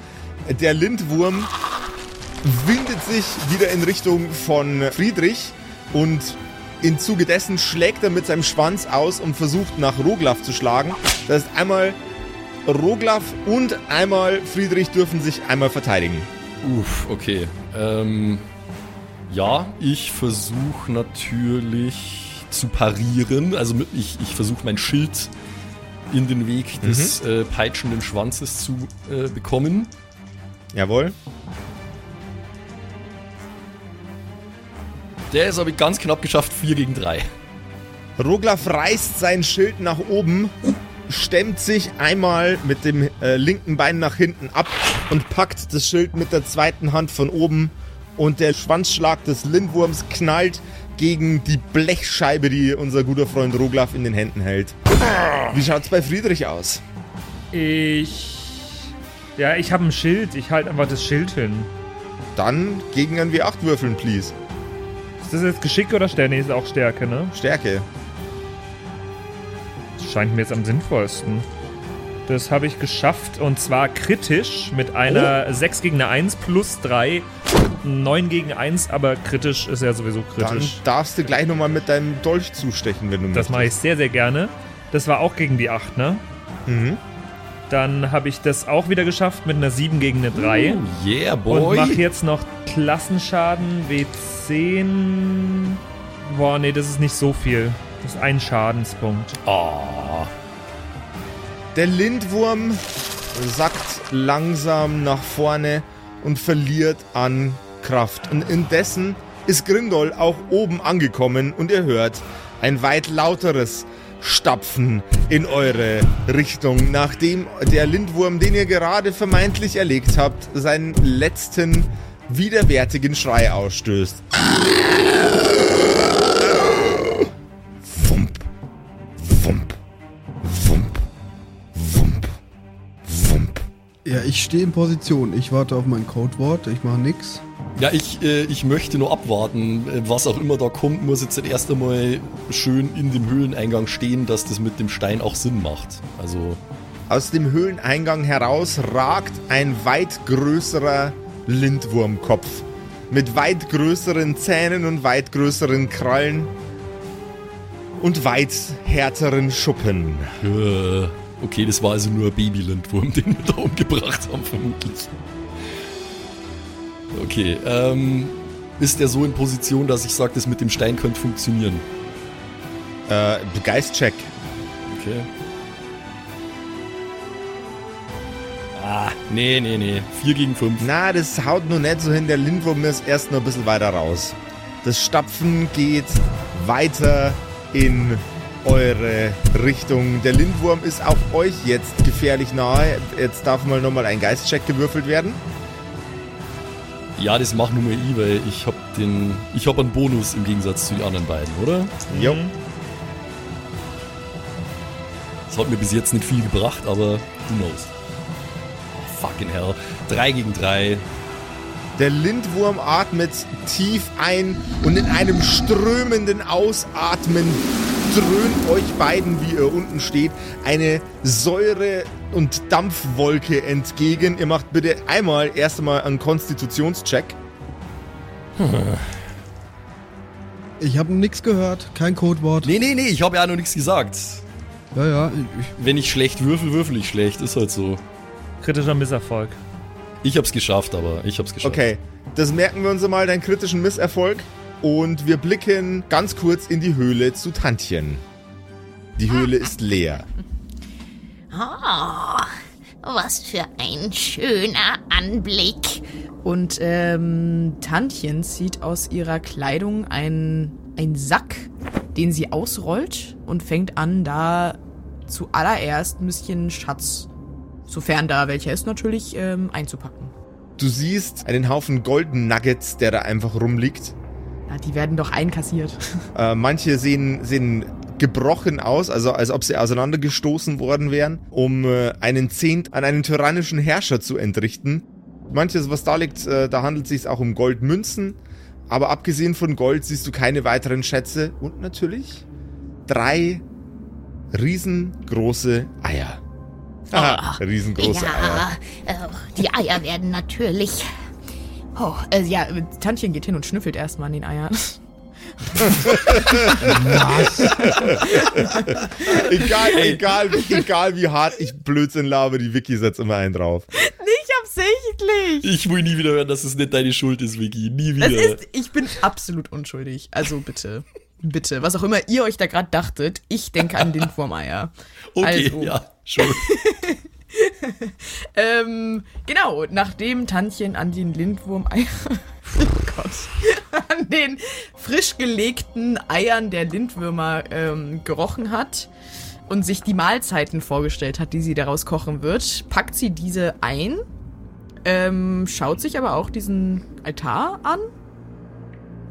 Der Lindwurm windet sich wieder in Richtung von Friedrich und im Zuge dessen schlägt er mit seinem Schwanz aus und versucht nach Roglaf zu schlagen. Das heißt, einmal Roglaf und einmal Friedrich dürfen sich einmal verteidigen. Uff, okay. Ähm, ja, ich versuche natürlich zu parieren. Also ich, ich versuche mein Schild in den Weg des äh, peitschenden Schwanzes zu äh, bekommen. Jawohl. Der ist aber ganz knapp geschafft, 4 gegen 3. Roglaf reißt sein Schild nach oben, stemmt sich einmal mit dem äh, linken Bein nach hinten ab und packt das Schild mit der zweiten Hand von oben und der Schwanzschlag des Lindwurms knallt gegen die Blechscheibe, die unser guter Freund Roglaf in den Händen hält. Wie schaut's bei Friedrich aus? Ich. Ja, ich habe ein Schild. Ich halte einfach das Schild hin. Dann gegen ein W8 würfeln, please. Ist das jetzt Geschick oder Stärke? Nee, ist auch Stärke, ne? Stärke. Das scheint mir jetzt am sinnvollsten. Das habe ich geschafft und zwar kritisch mit einer 6 gegen eine 1 plus 3. 9 gegen 1, aber kritisch ist ja sowieso Dann kritisch. darfst du gleich nochmal mit deinem Dolch zustechen, wenn du Das mache ich sehr, sehr gerne. Das war auch gegen die 8, ne? Mhm. Dann habe ich das auch wieder geschafft mit einer 7 gegen eine 3. Yeah, Und boy. mache jetzt noch Klassenschaden W10. Boah, nee, das ist nicht so viel. Das ist ein Schadenspunkt. Ah, Der Lindwurm sackt langsam nach vorne und verliert an Kraft. Und indessen ist Grindol auch oben angekommen und ihr hört ein weit lauteres Stapfen in eure Richtung, nachdem der Lindwurm, den ihr gerade vermeintlich erlegt habt, seinen letzten widerwärtigen Schrei ausstößt. Wump, wump, wump, wump, wump. Ja, ich stehe in Position. Ich warte auf mein Codewort. Ich mache nix. Ja, ich, äh, ich möchte nur abwarten. Äh, Was auch immer da kommt, muss jetzt erst einmal schön in dem Höhleneingang stehen, dass das mit dem Stein auch Sinn macht. Also, Aus dem Höhleneingang heraus ragt ein weit größerer Lindwurmkopf mit weit größeren Zähnen und weit größeren Krallen und weit härteren Schuppen. äh, okay, das war also nur ein Babylindwurm, <laughs> den wir da umgebracht haben, vermutlich. Okay, ähm, ist der so in Position, dass ich sage, das mit dem Stein könnte funktionieren? Äh, Geistcheck. Okay. Ah, nee, nee, nee. 4 gegen 5. Na, das haut nur nicht so hin. Der Lindwurm ist erst noch ein bisschen weiter raus. Das Stapfen geht weiter in eure Richtung. Der Lindwurm ist auch euch jetzt gefährlich nahe. Jetzt darf mal nochmal ein Geistcheck gewürfelt werden. Ja, das mach nur mal ich, weil ich hab den. Ich hab einen Bonus im Gegensatz zu den anderen beiden, oder? Jo. Das hat mir bis jetzt nicht viel gebracht, aber who knows. Oh, fucking hell. 3 gegen 3. Der Lindwurm atmet tief ein und in einem strömenden Ausatmen dröhnt euch beiden, wie ihr unten steht, eine Säure- und Dampfwolke entgegen. Ihr macht bitte einmal erst einmal einen Konstitutionscheck. Ich habe nichts gehört, kein Codewort. Nee, nee, nee, ich habe ja noch nichts gesagt. Ja, ja, ich, Wenn ich schlecht würfel, würfel ich schlecht. Ist halt so. Kritischer Misserfolg. Ich hab's geschafft, aber ich hab's geschafft. Okay, das merken wir uns einmal, deinen kritischen Misserfolg. Und wir blicken ganz kurz in die Höhle zu Tantchen. Die Höhle ist leer. Oh, was für ein schöner Anblick. Und ähm, Tantchen zieht aus ihrer Kleidung einen, einen Sack, den sie ausrollt und fängt an, da zuallererst ein bisschen Schatz, sofern da welcher ist, natürlich ähm, einzupacken. Du siehst einen Haufen Golden Nuggets, der da einfach rumliegt. Na, die werden doch einkassiert. Äh, manche sehen, sehen gebrochen aus, also als ob sie auseinandergestoßen worden wären, um äh, einen Zehnt an einen tyrannischen Herrscher zu entrichten. Manches, was da liegt, äh, da handelt es sich auch um Goldmünzen. Aber abgesehen von Gold siehst du keine weiteren Schätze. Und natürlich drei riesengroße Eier. Haha, riesengroße Eier. ja, äh, die Eier werden natürlich. Oh, äh, ja, Tantchen geht hin und schnüffelt erstmal an den Eiern. <laughs> Egal, egal, egal wie hart ich Blödsinn labe, die Wiki setzt immer einen drauf. Nicht absichtlich! Ich will nie wieder hören, dass es nicht deine Schuld ist, Vicky. Nie Das wieder. ist, ich bin absolut unschuldig. Also bitte. Bitte. Was auch immer ihr euch da gerade dachtet, ich denke an den Wurmeier. <laughs> okay, also, ja, schon. <laughs> <laughs> Ähm, genau, nachdem Tantchen an den Lindwurmeier. <laughs> Oh Gott. An den frisch gelegten Eiern der Lindwürmer ähm, gerochen hat und sich die Mahlzeiten vorgestellt hat, die sie daraus kochen wird, packt sie diese ein, ähm, schaut sich aber auch diesen Altar an.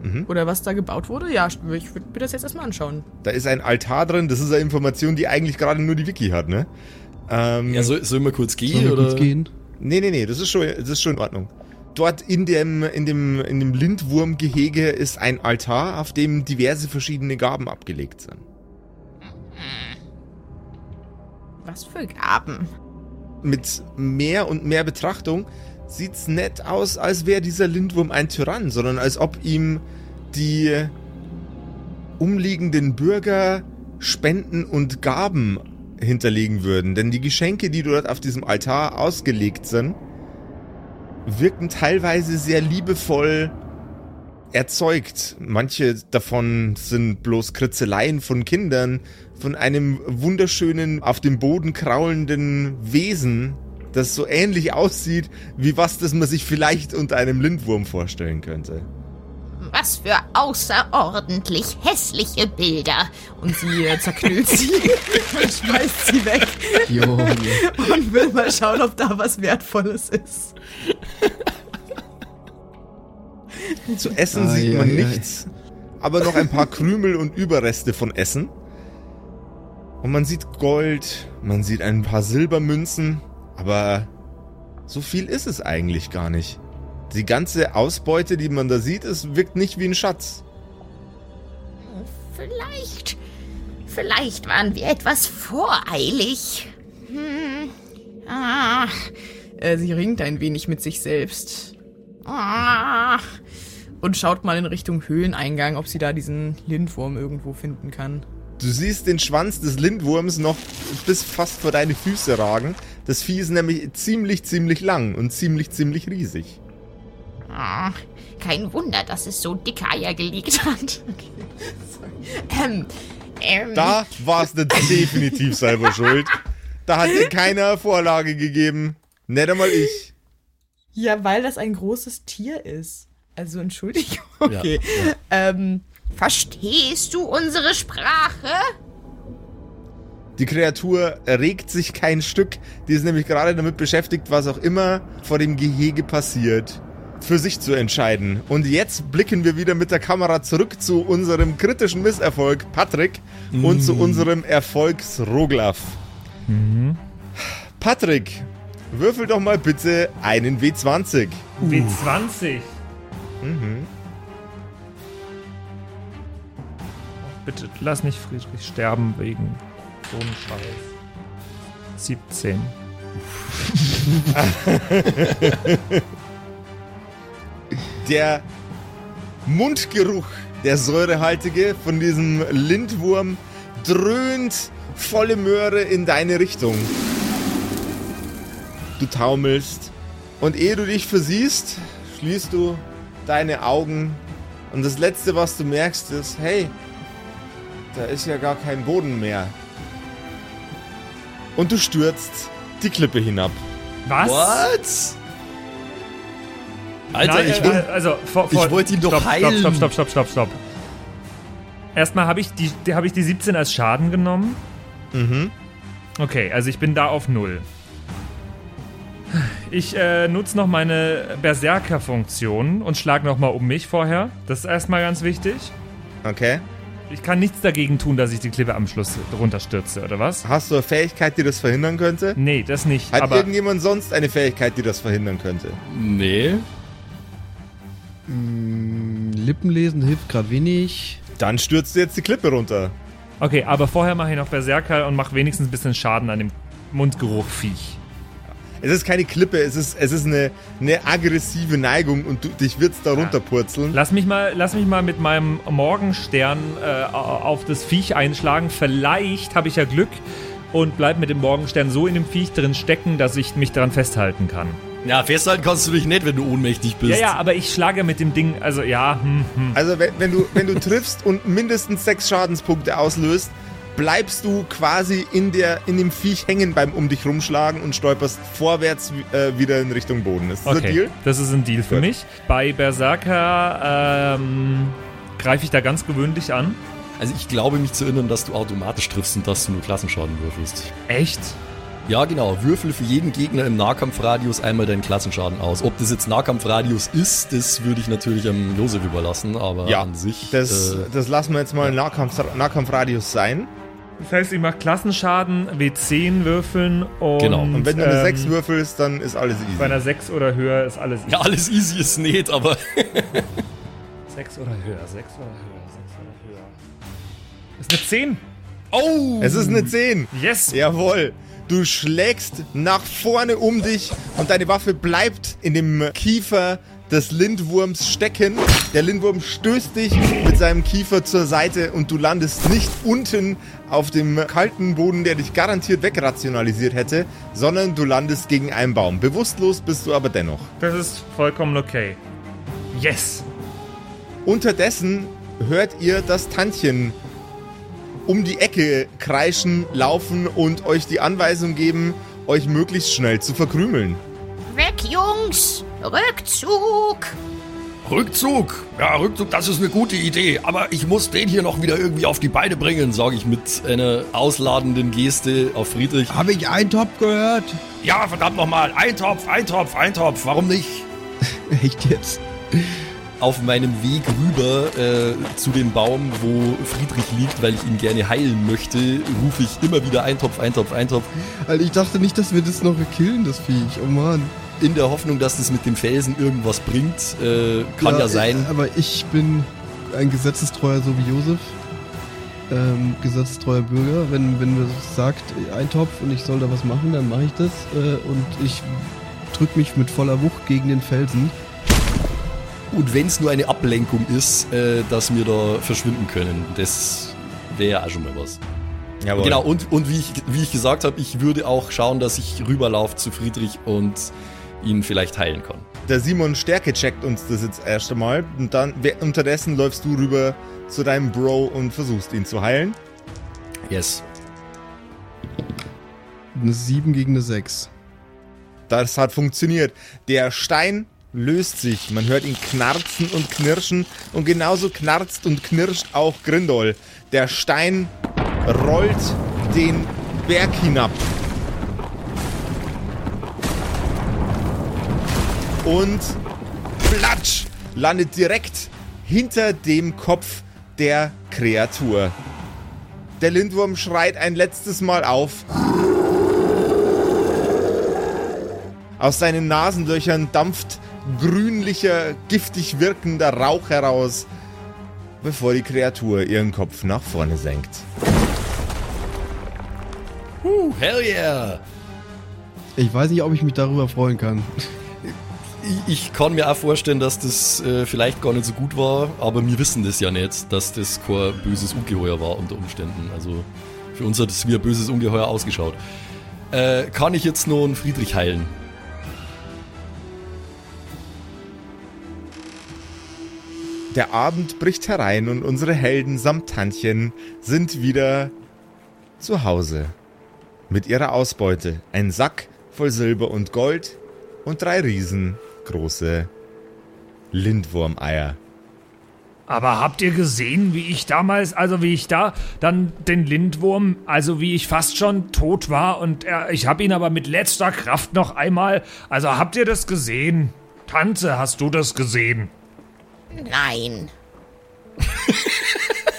Mhm. Oder was da gebaut wurde. Ja, ich würde mir das jetzt erstmal anschauen. Da ist ein Altar drin, das ist eine Information, die eigentlich gerade nur die Wiki hat, ne? Ähm, Ja, soll, sollen wir kurz gehen? wir oder? kurz gehen? Nee, nee, nee, das ist schon, das ist schon in Ordnung. Dort in dem, in dem, in dem Lindwurmgehege ist ein Altar, auf dem diverse verschiedene Gaben abgelegt sind. Was für Gaben? Mit mehr und mehr Betrachtung sieht's nett aus, als wäre dieser Lindwurm ein Tyrann, sondern als ob ihm die umliegenden Bürger Spenden und Gaben hinterlegen würden. Denn die Geschenke, die dort auf diesem Altar ausgelegt sind, wirken teilweise sehr liebevoll erzeugt. Manche davon sind bloß Kritzeleien von Kindern, von einem wunderschönen, auf dem Boden kraulenden Wesen, das so ähnlich aussieht, wie was, das man sich vielleicht unter einem Lindwurm vorstellen könnte. Was für außerordentlich hässliche Bilder. Und sie äh, zerknüllt sie und schmeißt sie weg Junge. und will mal schauen, ob da was Wertvolles ist. Zu essen Ai, sieht man ai, ai. nichts, aber noch ein paar Krümel und Überreste von Essen. Und man sieht Gold, man sieht ein paar Silbermünzen, aber so viel ist es eigentlich gar nicht. Die ganze Ausbeute, die man da sieht, es wirkt nicht wie ein Schatz. Vielleicht. Vielleicht waren wir etwas voreilig. Hm. Ah. Äh, sie ringt ein wenig mit sich selbst Ah. und schaut mal in Richtung Höhleneingang, ob sie da diesen Lindwurm irgendwo finden kann. Du siehst den Schwanz des Lindwurms noch bis fast vor deine Füße ragen. Das Vieh ist nämlich ziemlich, ziemlich lang und ziemlich, ziemlich riesig. Ah. Kein Wunder, dass es so dicke Eier gelegt hat. Ähm, Ähm, Da warst du definitiv selber schuld. Da hat dir keiner Vorlage gegeben. Nicht einmal ich. Ja, weil das ein großes Tier ist. Also Entschuldigung. Okay. Ja, Ähm, verstehst du unsere Sprache? Die Kreatur regt sich kein Stück. Die ist nämlich gerade damit beschäftigt, was auch immer vor dem Gehege passiert, für sich zu entscheiden. Und jetzt blicken wir wieder mit der Kamera zurück zu unserem kritischen Misserfolg Patrick und zu unserem Erfolgsroglaf. Patrick, würfel doch mal bitte einen W20. W20. Bitte lass nicht Friedrich sterben wegen so einem Scheiß. 17. Der Mundgeruch, der säurehaltige von diesem Lindwurm, dröhnt volle Möhre in deine Richtung. Du taumelst und ehe du dich versiehst, schließt du deine Augen und das letzte, was du merkst, ist, hey, da ist ja gar kein Boden mehr. Und du stürzt die Klippe hinab. Was? What? Alter, Nein, ich äh, bin. also, vor, vor, ich wollte ihn doch stopp, heilen. Stopp, stopp, stopp, stopp, stopp. Erstmal habe ich, die, die, hab ich die 17 als Schaden genommen. Mhm. Okay, also ich bin da auf Null. Ich äh, nutze noch meine Berserker-Funktion und schlage nochmal um mich vorher. Das ist erstmal ganz wichtig. Okay. Ich kann nichts dagegen tun, dass ich die Klippe am Schluss runterstürze, oder was? Hast du eine Fähigkeit, die das verhindern könnte? Nee, das nicht. Hat aber irgendjemand sonst eine Fähigkeit, die das verhindern könnte? Nee. Mm, Lippenlesen hilft gerade wenig. Dann stürzt du jetzt die Klippe runter. okay, aber vorher mache ich noch Berserker und mache wenigstens ein bisschen Schaden an dem Mundgeruch-Viech. Es ist keine Klippe, es ist, es ist eine, eine aggressive Neigung und du, dich wird's da runterpurzeln. Lass mich mal, lass mich mal mit meinem Morgenstern äh, auf das Viech einschlagen. Vielleicht habe ich ja Glück und bleib mit dem Morgenstern so in dem Viech drin stecken, dass ich mich daran festhalten kann. Ja, festhalten kannst du dich nicht, wenn du ohnmächtig bist. Ja, ja, aber ich schlage mit dem Ding, also ja, hm, hm. Also wenn, wenn, du, wenn du triffst und mindestens sechs Schadenspunkte auslöst, bleibst du quasi in, der, in dem Viech hängen beim um dich rumschlagen und stolperst vorwärts äh, wieder in Richtung Boden. Ist das ein okay, Deal? das ist ein Deal für Gut. mich. Bei Berserker ähm, greife ich da ganz gewöhnlich an. Also ich glaube mich zu erinnern, dass du automatisch triffst und dass du nur Klassenschaden würfelst. Echt? Ja, genau. Würfel für jeden Gegner im Nahkampfradius einmal deinen Klassenschaden aus. Ob das jetzt Nahkampfradius ist, das würde ich natürlich am Josef überlassen, aber Ja, an sich. Das, äh, das lassen wir jetzt mal Nahkampf, Nahkampfradius sein. Das heißt, ich mache Klassenschaden, W10 würfeln und. Genau. Und wenn du eine ähm, 6 würfelst, dann ist alles Bei easy. einer 6 oder höher ist alles ja, alles easy ist nicht, aber <laughs> 6 oder höher, 6 oder höher, 6 oder höher. Ist eine 10. Oh! Es ist eine 10. Yes! Jawohl. Du schlägst nach vorne um dich und deine Waffe bleibt in dem Kiefer des Lindwurms stecken. Der Lindwurm stößt dich mit seinem Kiefer zur Seite und du landest nicht unten auf dem kalten Boden, der dich garantiert wegrationalisiert hätte, sondern du landest gegen einen Baum. Bewusstlos bist du aber dennoch. Das ist vollkommen okay. Yes! Unterdessen hört ihr das Tantchen um die Ecke kreischen, laufen und euch die Anweisung geben, euch möglichst schnell zu verkrümeln. Weg, Jungs! Rückzug! Rückzug! Ja, Rückzug, das ist eine gute Idee, aber ich muss den hier noch wieder irgendwie auf die Beine bringen, sage ich mit einer ausladenden Geste auf Friedrich. Habe ich einen Top gehört? Ja, verdammt nochmal, Eintopf, Eintopf, Eintopf, warum nicht? <laughs> Echt jetzt? Auf meinem Weg rüber äh, zu dem Baum, wo Friedrich liegt, weil ich ihn gerne heilen möchte, rufe ich immer wieder Eintopf, Eintopf, Eintopf, Also ich dachte nicht, dass wir das noch killen, das Viech. Oh Mann. in der Hoffnung, dass das mit dem Felsen irgendwas bringt. Äh, kann ja, sein. äh, Aber ich bin ein gesetzestreuer, so wie Josef. Ähm, gesetzestreuer Bürger. Wenn, wenn mir sagt, ein Topf und ich soll da was machen, dann mache ich das. Äh, und ich drück mich mit voller Wucht gegen den Felsen. Und wenn es nur eine Ablenkung ist, äh, dass wir da verschwinden können, das wäre ja auch schon mal was. Jawohl. Genau, und, und wie, ich, wie ich gesagt habe, ich würde auch schauen, dass ich rüberlaufe zu Friedrich und ihn vielleicht heilen kann. Der Simon Stärke checkt uns das jetzt erst einmal und dann wer- unterdessen läufst du rüber zu deinem Bro und versuchst ihn zu heilen. Yes. Eine 7 gegen eine 6. Das hat funktioniert. Der Stein löst sich. Man hört ihn knarzen und knirschen. Und genauso knarzt und knirscht auch Grindol. Der Stein rollt den Berg hinab. Und platsch landet direkt hinter dem Kopf der Kreatur. Der Lindwurm schreit ein letztes Mal auf. Aus seinen Nasenlöchern dampft grünlicher, giftig wirkender Rauch heraus, bevor die Kreatur ihren Kopf nach vorne senkt. Uh, hell yeah! Ich weiß nicht, ob ich mich darüber freuen kann. Ich, ich kann mir auch vorstellen, dass das äh, vielleicht gar nicht so gut war, aber wir wissen das ja nicht, dass das kein böses Ungeheuer war unter Umständen. Also für uns hat es wie ein böses Ungeheuer ausgeschaut. Äh, kann ich jetzt nur einen Friedrich heilen? Der Abend bricht herein und unsere Helden samt Tantchen sind wieder zu Hause. Mit ihrer Ausbeute. Ein Sack voll Silber und Gold und drei riesengroße Lindwurmeier. Aber habt ihr gesehen, wie ich damals, also wie ich da dann den Lindwurm, also wie ich fast schon tot war und er, ich hab ihn aber mit letzter Kraft noch einmal, also habt ihr das gesehen? Tante, hast du das gesehen? Nein. <laughs>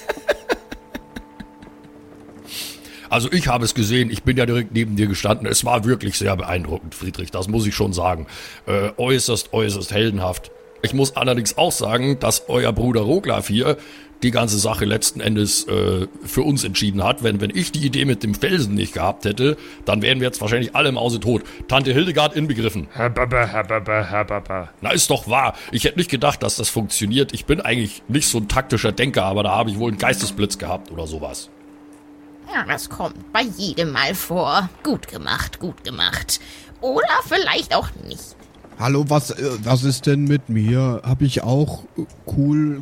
Also ich habe es gesehen, ich bin ja direkt neben dir gestanden. Es war wirklich sehr beeindruckend, Friedrich, das muss ich schon sagen. Äh, äußerst, äußerst heldenhaft. Ich muss allerdings auch sagen, dass euer Bruder Roglaf hier die ganze Sache letzten Endes äh, für uns entschieden hat. Wenn, wenn ich die Idee mit dem Felsen nicht gehabt hätte, dann wären wir jetzt wahrscheinlich alle im Hause tot. Tante Hildegard inbegriffen. Herr Baba, Herr Baba, Herr Baba. Na, ist doch wahr. Ich hätte nicht gedacht, dass das funktioniert. Ich bin eigentlich nicht so ein taktischer Denker, aber da habe ich wohl einen Geistesblitz gehabt oder sowas. Ja, das kommt bei jedem mal vor. Gut gemacht, gut gemacht. Oder vielleicht auch nicht. Hallo, was, äh, was ist denn mit mir? Habe ich auch cool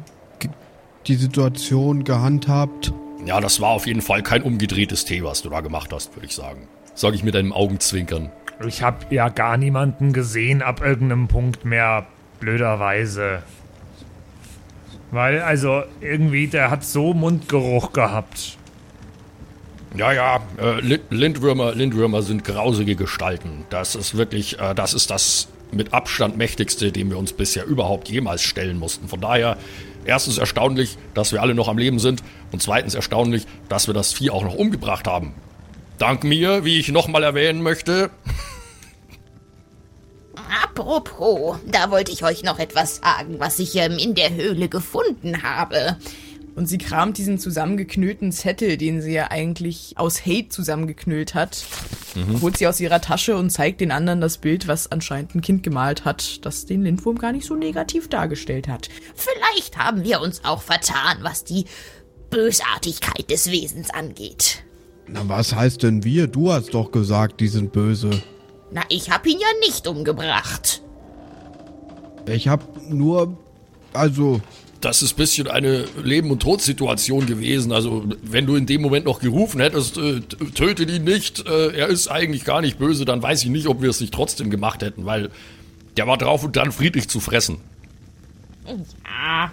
die Situation gehandhabt? Ja, das war auf jeden Fall kein umgedrehtes Tee, was du da gemacht hast, würde ich sagen. Sag ich mit einem Augenzwinkern. Ich hab ja gar niemanden gesehen ab irgendeinem Punkt mehr, blöderweise. Weil, also, irgendwie, der hat so Mundgeruch gehabt. Ja, ja, äh, Lind Lindwürmer, Lindwürmer sind grausige Gestalten. Das ist wirklich, äh, das ist das mit Abstand mächtigste, dem wir uns bisher überhaupt jemals stellen mussten. Von daher, erstens erstaunlich, dass wir alle noch am Leben sind und zweitens erstaunlich, dass wir das Vieh auch noch umgebracht haben. Dank mir, wie ich nochmal erwähnen möchte, Apropos, da wollte ich euch noch etwas sagen, was ich ähm, in der Höhle gefunden habe. Und sie kramt diesen zusammengeknüllten Zettel, den sie ja eigentlich aus Hate zusammengeknüllt hat, holt sie aus ihrer Tasche und zeigt den anderen das Bild, was anscheinend ein Kind gemalt hat, das den Lindwurm gar nicht so negativ dargestellt hat. Vielleicht haben wir uns auch vertan, was die Bösartigkeit des Wesens angeht. Na, was heißt denn wir? Du hast doch gesagt, die sind böse. Na, ich hab ihn ja nicht umgebracht. Ich hab nur, also, das ist ein bisschen eine Leben- und Todsituation gewesen. Also, wenn du in dem Moment noch gerufen hättest, äh, tötet ihn nicht, äh, er ist eigentlich gar nicht böse, dann weiß ich nicht, ob wir es nicht trotzdem gemacht hätten, weil der war drauf und dran, friedlich zu fressen. Ja,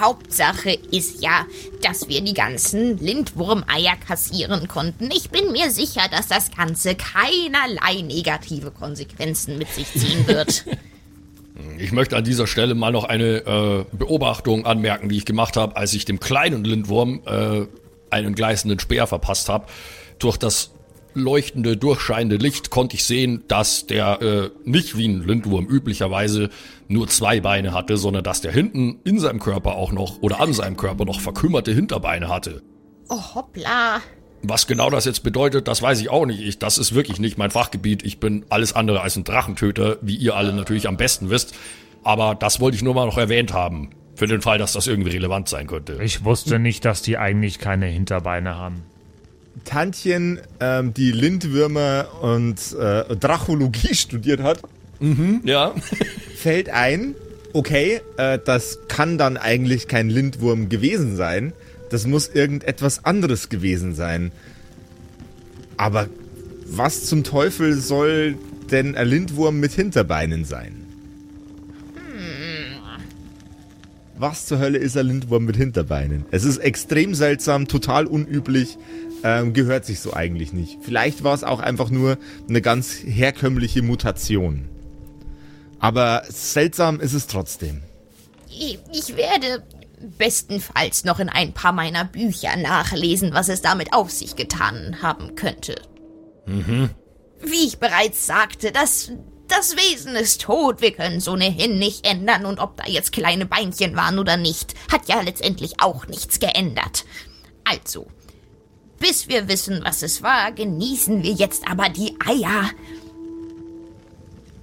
Hauptsache ist ja, dass wir die ganzen Lindwurmeier kassieren konnten. Ich bin mir sicher, dass das Ganze keinerlei negative Konsequenzen mit sich ziehen wird. <laughs> Ich möchte an dieser Stelle mal noch eine äh, Beobachtung anmerken, die ich gemacht habe, als ich dem kleinen Lindwurm äh, einen gleißenden Speer verpasst habe. Durch das leuchtende, durchscheinende Licht konnte ich sehen, dass der äh, nicht wie ein Lindwurm üblicherweise nur zwei Beine hatte, sondern dass der hinten in seinem Körper auch noch oder an seinem Körper noch verkümmerte Hinterbeine hatte. Oh, hoppla. Was genau das jetzt bedeutet, das weiß ich auch nicht. Ich, das ist wirklich nicht mein Fachgebiet. Ich bin alles andere als ein Drachentöter, wie ihr alle natürlich am besten wisst. Aber das wollte ich nur mal noch erwähnt haben. Für den Fall, dass das irgendwie relevant sein könnte. Ich wusste nicht, dass die eigentlich keine Hinterbeine haben. Tantchen, ähm, die Lindwürmer und äh, Drachologie <laughs> studiert hat, Ja. fällt ein, okay, äh, das kann dann eigentlich kein Lindwurm gewesen sein. Das muss irgendetwas anderes gewesen sein. Aber was zum Teufel soll denn ein Lindwurm mit Hinterbeinen sein? Was zur Hölle ist ein Lindwurm mit Hinterbeinen? Es ist extrem seltsam, total unüblich, ähm, gehört sich so eigentlich nicht. Vielleicht war es auch einfach nur eine ganz herkömmliche Mutation. Aber seltsam ist es trotzdem. Ich, ich werde bestenfalls noch in ein paar meiner Bücher nachlesen, was es damit auf sich getan haben könnte. Wie ich bereits sagte, das, das Wesen ist tot, wir können es ohnehin nicht ändern und ob da jetzt kleine Beinchen waren oder nicht, hat ja letztendlich auch nichts geändert. Also, bis wir wissen, was es war, genießen wir jetzt aber die Eier.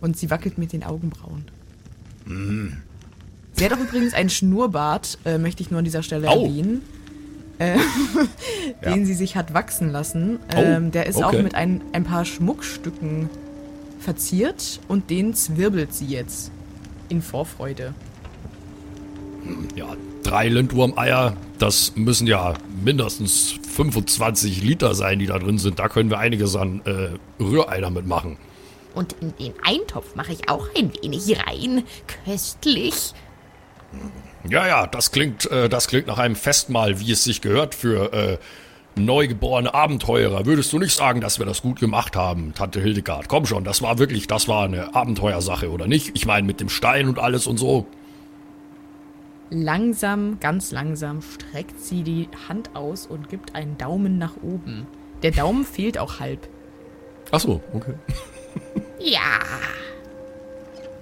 Und sie wackelt mit den Augenbrauen. Sie hat auch übrigens einen Schnurrbart, äh, möchte ich nur an dieser Stelle Au. erwähnen. Äh, <laughs> Ja. den sie sich hat wachsen lassen. Oh, Ähm, der ist auch okay. mit ein, ein paar Schmuckstücken verziert und den zwirbelt sie jetzt in Vorfreude. Ja, drei Lindwurm-Eier, das müssen ja mindestens 25 Liter sein, die da drin sind. Da können wir einiges an äh, Rührei damit machen. Und in den Eintopf mache ich auch ein wenig rein. Köstlich. Ja, ja, das klingt, äh, das klingt nach einem Festmahl, wie es sich gehört für äh, neugeborene Abenteurer. Würdest du nicht sagen, dass wir das gut gemacht haben, Tante Hildegard? Komm schon, das war wirklich, das war eine Abenteuersache, oder nicht? Ich meine, mit dem Stein und alles und so. Langsam, ganz langsam streckt sie die Hand aus und gibt einen Daumen nach oben. Der Daumen fehlt auch halb. Ach so, okay. Ja.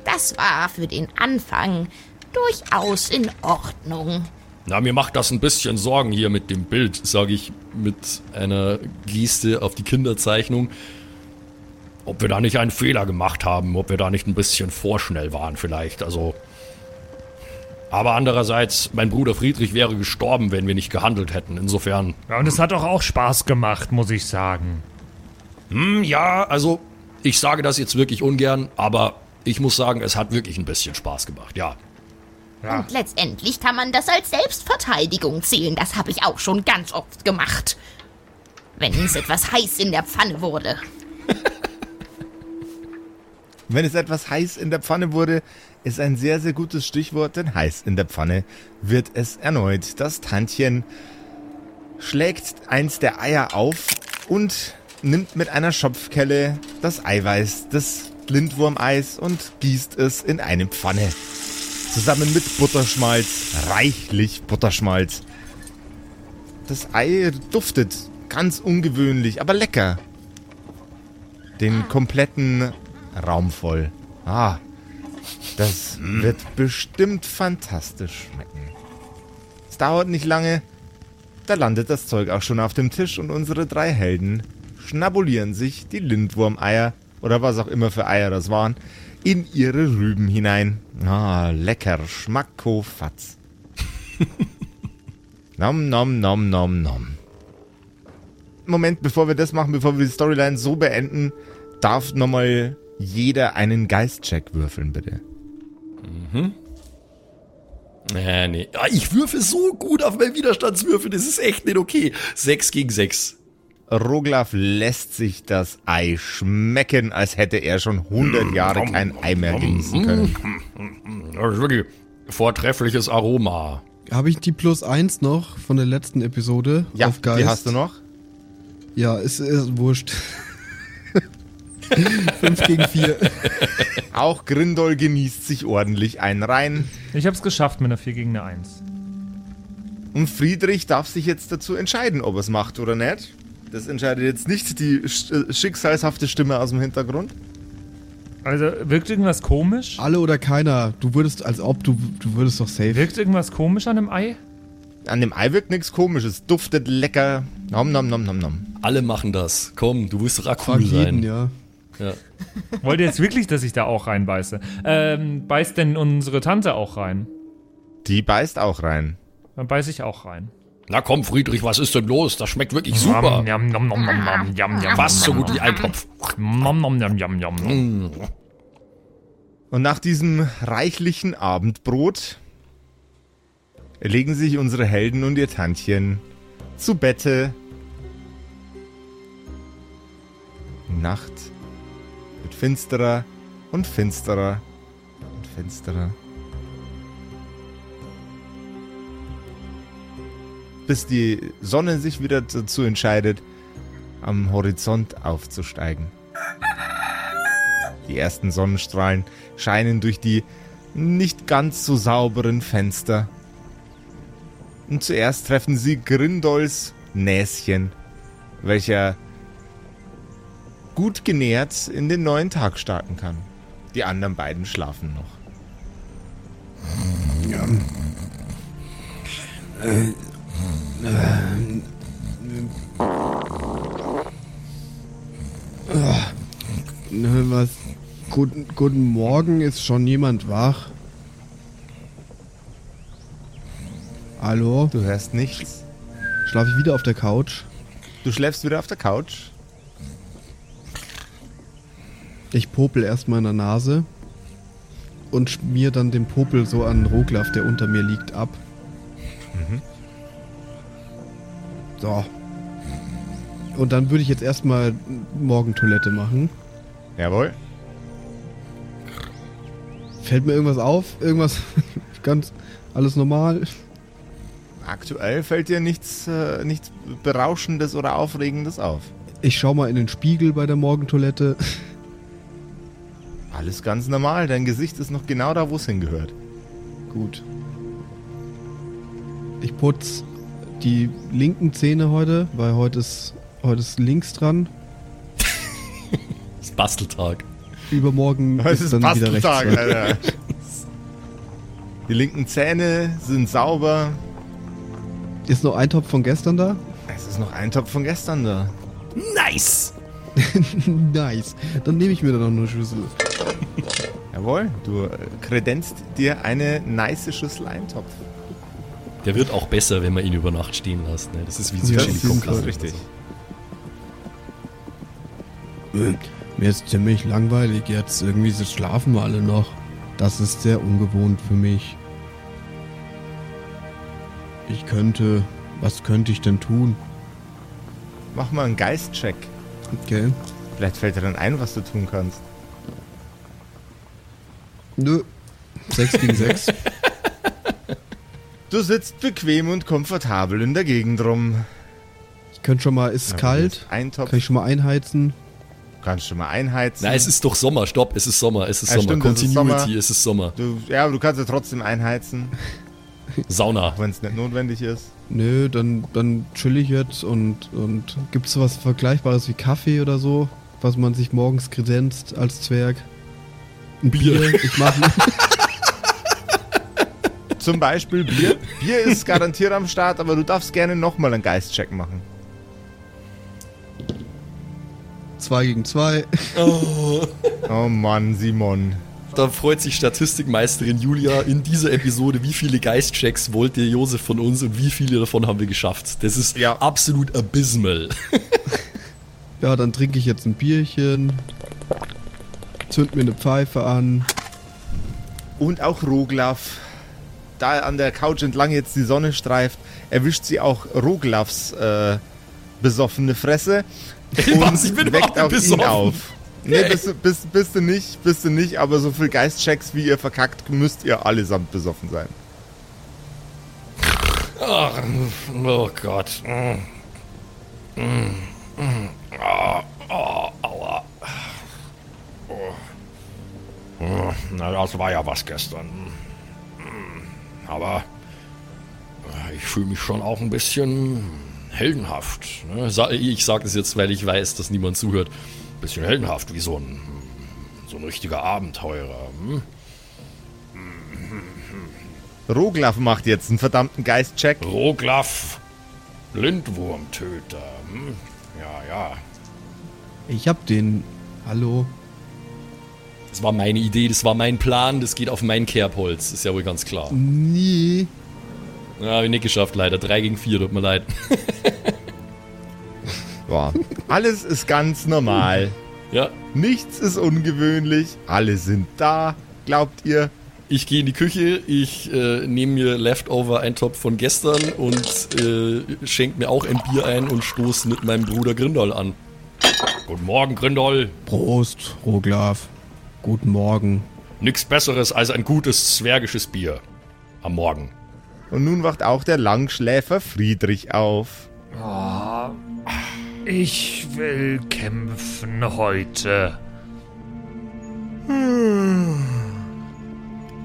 Das war für den Anfang durchaus in Ordnung. Na, mir macht das ein bisschen Sorgen hier mit dem Bild, sage ich mit einer Geste auf die Kinderzeichnung. Ob wir da nicht einen Fehler gemacht haben, ob wir da nicht ein bisschen vorschnell waren vielleicht, also... Aber andererseits, mein Bruder Friedrich wäre gestorben, wenn wir nicht gehandelt hätten. Insofern, Ja, und es hat doch auch Spaß gemacht, muss ich sagen. hm, ja, also ich sage das jetzt wirklich ungern, aber ich muss sagen, es hat wirklich ein bisschen Spaß gemacht, ja. Ja. Und letztendlich kann man das als Selbstverteidigung zählen. Das habe ich auch schon ganz oft gemacht. Wenn es etwas heiß in der Pfanne wurde. <laughs> Wenn es etwas heiß in der Pfanne wurde, ist ein sehr, sehr gutes Stichwort, denn heiß in der Pfanne wird es erneut. Das Tantchen schlägt eins der Eier auf und nimmt mit einer Schopfkelle das Eiweiß des Lindwurmeis und gießt es in eine Pfanne. Zusammen mit Butterschmalz, reichlich Butterschmalz. Das Ei duftet ganz ungewöhnlich, aber lecker. Den kompletten Raum voll. Ah, das wird bestimmt fantastisch schmecken. Es dauert nicht lange, da landet das Zeug auch schon auf dem Tisch und unsere drei Helden schnabulieren sich die Lindwurmeier oder was auch immer für Eier das waren, in ihre Rüben hinein. Ah, lecker, schmackofatz. <laughs> nom, nom, nom, nom, nom. Moment, bevor wir das machen, bevor wir die Storyline so beenden, darf nochmal jeder einen Geistcheck würfeln, bitte. Äh, nee. Ah, Ich würfe so gut auf meinen Widerstandswürfel, das ist echt nicht okay. 6 gegen 6. Roglaf lässt sich das Ei schmecken, als hätte er schon 100 Jahre kein Ei mehr genießen können. Das ist wirklich vortreffliches Aroma. Habe ich die plus eins noch von der letzten Episode Ja, auf Geist? die hast du noch? Ja, ist, ist wurscht. <laughs> Fünf gegen vier. Auch Grindol genießt sich ordentlich ein rein. Ich hab's geschafft mit einer 4 gegen eine 1. Und Friedrich darf sich jetzt dazu entscheiden, ob er es macht oder nicht. Das entscheidet jetzt nicht die äh, schicksalshafte Stimme aus dem Hintergrund. Also, wirkt irgendwas komisch? Alle oder keiner. Du würdest, als ob du, du würdest doch safe. Wirkt irgendwas komisch an dem Ei? An dem Ei wirkt nichts komisches, duftet lecker. Nom nom nom nom nom. Alle machen das. Komm, du wirst doch cool sein. jeden, ja. Ja. <laughs> Wollt ihr jetzt wirklich, dass ich da auch reinbeiße? Ähm, beißt denn unsere Tante auch rein? Die beißt auch rein. Dann beiß ich auch rein. Na komm, Friedrich, was ist denn los? Das schmeckt wirklich super. Yum, yum, Fast so gut wie ein Topf. Mm. Und nach diesem reichlichen Abendbrot legen sich unsere Helden und ihr Tantchen zu Bette. Die Nacht wird finsterer und finsterer und finsterer. Bis die Sonne sich wieder dazu entscheidet, am Horizont aufzusteigen. Die ersten Sonnenstrahlen scheinen durch die nicht ganz so sauberen Fenster. Und zuerst treffen sie Grindols Näschen, welcher gut genährt in den neuen Tag starten kann. Die anderen beiden schlafen noch. Ne, Was? Guten, guten Morgen, ist schon jemand wach? Hallo? Du hörst nichts. Schlafe ich wieder auf der Couch? Du schläfst wieder auf der Couch. Ich popel erstmal in der Nase und schmier dann den Popel so an Roglaf, der unter mir liegt, ab. So. Und dann würde ich jetzt erstmal Morgentoilette machen. Jawohl. Fällt mir irgendwas auf? Irgendwas <laughs> ganz alles normal? Aktuell fällt dir nichts, äh, nichts Berauschendes oder Aufregendes auf. Ich schau mal in den Spiegel bei der Morgentoilette. Alles ganz normal. Dein Gesicht ist noch genau da, wo es hingehört. Gut. Ich putz die linken Zähne heute, weil heute ist, heute ist links dran. <laughs> Ist Basteltag. Übermorgen Es ist ist dann wieder rechts Basteltag, dran. Alter. Die linken Zähne sind sauber. Ist noch ein Topf von gestern da? Es ist noch ein Topf von gestern da. Nice! <laughs> nice. Dann nehme ich mir da noch eine Schüssel. Jawohl, du äh, kredenzt dir eine nice Schüssel Eintopf. Der wird auch besser, wenn man ihn über Nacht stehen lässt. Ne? Das ist wie so Ja, Chili das con ist Carne. richtig. Äh, Mir ist ziemlich langweilig jetzt. Irgendwie so schlafen wir alle noch. Das ist sehr ungewohnt für mich. Ich könnte. Was könnte ich denn tun? Mach mal einen Geistcheck. Okay. Vielleicht fällt dir dann ein, was du tun kannst. Nö. 6 gegen 6. <laughs> Du sitzt bequem und komfortabel in der Gegend rum. Ich könnte schon mal. Ist es kalt? Eintopf Kann ich schon mal einheizen? kannst du mal einheizen. Nein, es ist doch Sommer. Stopp, es ist Sommer. Es ist Ja, Sommer. stimmt, es ist Continuity, Sommer. es ist Sommer. Du, ja, aber du kannst ja trotzdem einheizen, <laughs> Sauna. wenn es nicht notwendig ist. Nö, dann, dann chill ich jetzt und, und gibt es was Vergleichbares wie Kaffee oder so, was man sich morgens kredenzt als Zwerg? Ein Bier. Bier. Ich mache <laughs> Zum Beispiel Bier. Bier ist garantiert am Start, aber du darfst gerne nochmal einen Geistcheck machen. 2 gegen 2. Oh Mann, Simon. Da freut sich Statistikmeisterin Julia in dieser Episode, wie viele Geistchecks wollte Josef von uns und wie viele davon haben wir geschafft. Das ist Ja. absolut abysmal. Ja, dann trinke ich jetzt ein Bierchen. Zünd mir eine Pfeife an. Und auch Roglaf. Da an der Couch entlang jetzt die Sonne streift, erwischt sie auch Roglafs äh, besoffene Fresse und Was? Ich bin weckt auch nicht ihn besoffen. auf. Nee, Hey. bist, du- bist, bist du nicht, bist du nicht, aber so viel Geistchecks, wie ihr verkackt, müsst ihr allesamt besoffen sein. Ach, oh Gott. Na, das war ja was gestern. Aber äh, ich fühle mich schon auch ein bisschen heldenhaft. Ne? Ich sage das jetzt, weil ich weiß, dass niemand zuhört. Bisschen heldenhaft, wie so ein, so ein richtiger Abenteurer. Hm? Roglaf macht jetzt einen verdammten Geistcheck. Roglaf, Lindwurmtöter. Hm? Ja, ja. Ich hab den. Hallo. Das war meine Idee, das war mein Plan, das geht auf mein Kerbholz, ist ja wohl ganz klar. Nee. Ja, hab ich nicht geschafft, leider. 3 gegen 4, tut mir leid. <laughs> Boah. Alles ist ganz normal. Ja, Nichts ist ungewöhnlich. Alle sind da. glaubt ihr? Ich gehe in die Küche, ich äh, nehme mir Leftover Eintopf von gestern und äh, schenke mir auch ein Bier ein und stoße mit meinem Bruder Grindol an. Guten Morgen, Grindol. Prost, Roglaf. Guten Morgen. Nix Besseres als ein gutes zwergisches Bier. Am Morgen. Und nun wacht auch der Langschläfer Friedrich auf. Ich will kämpfen heute.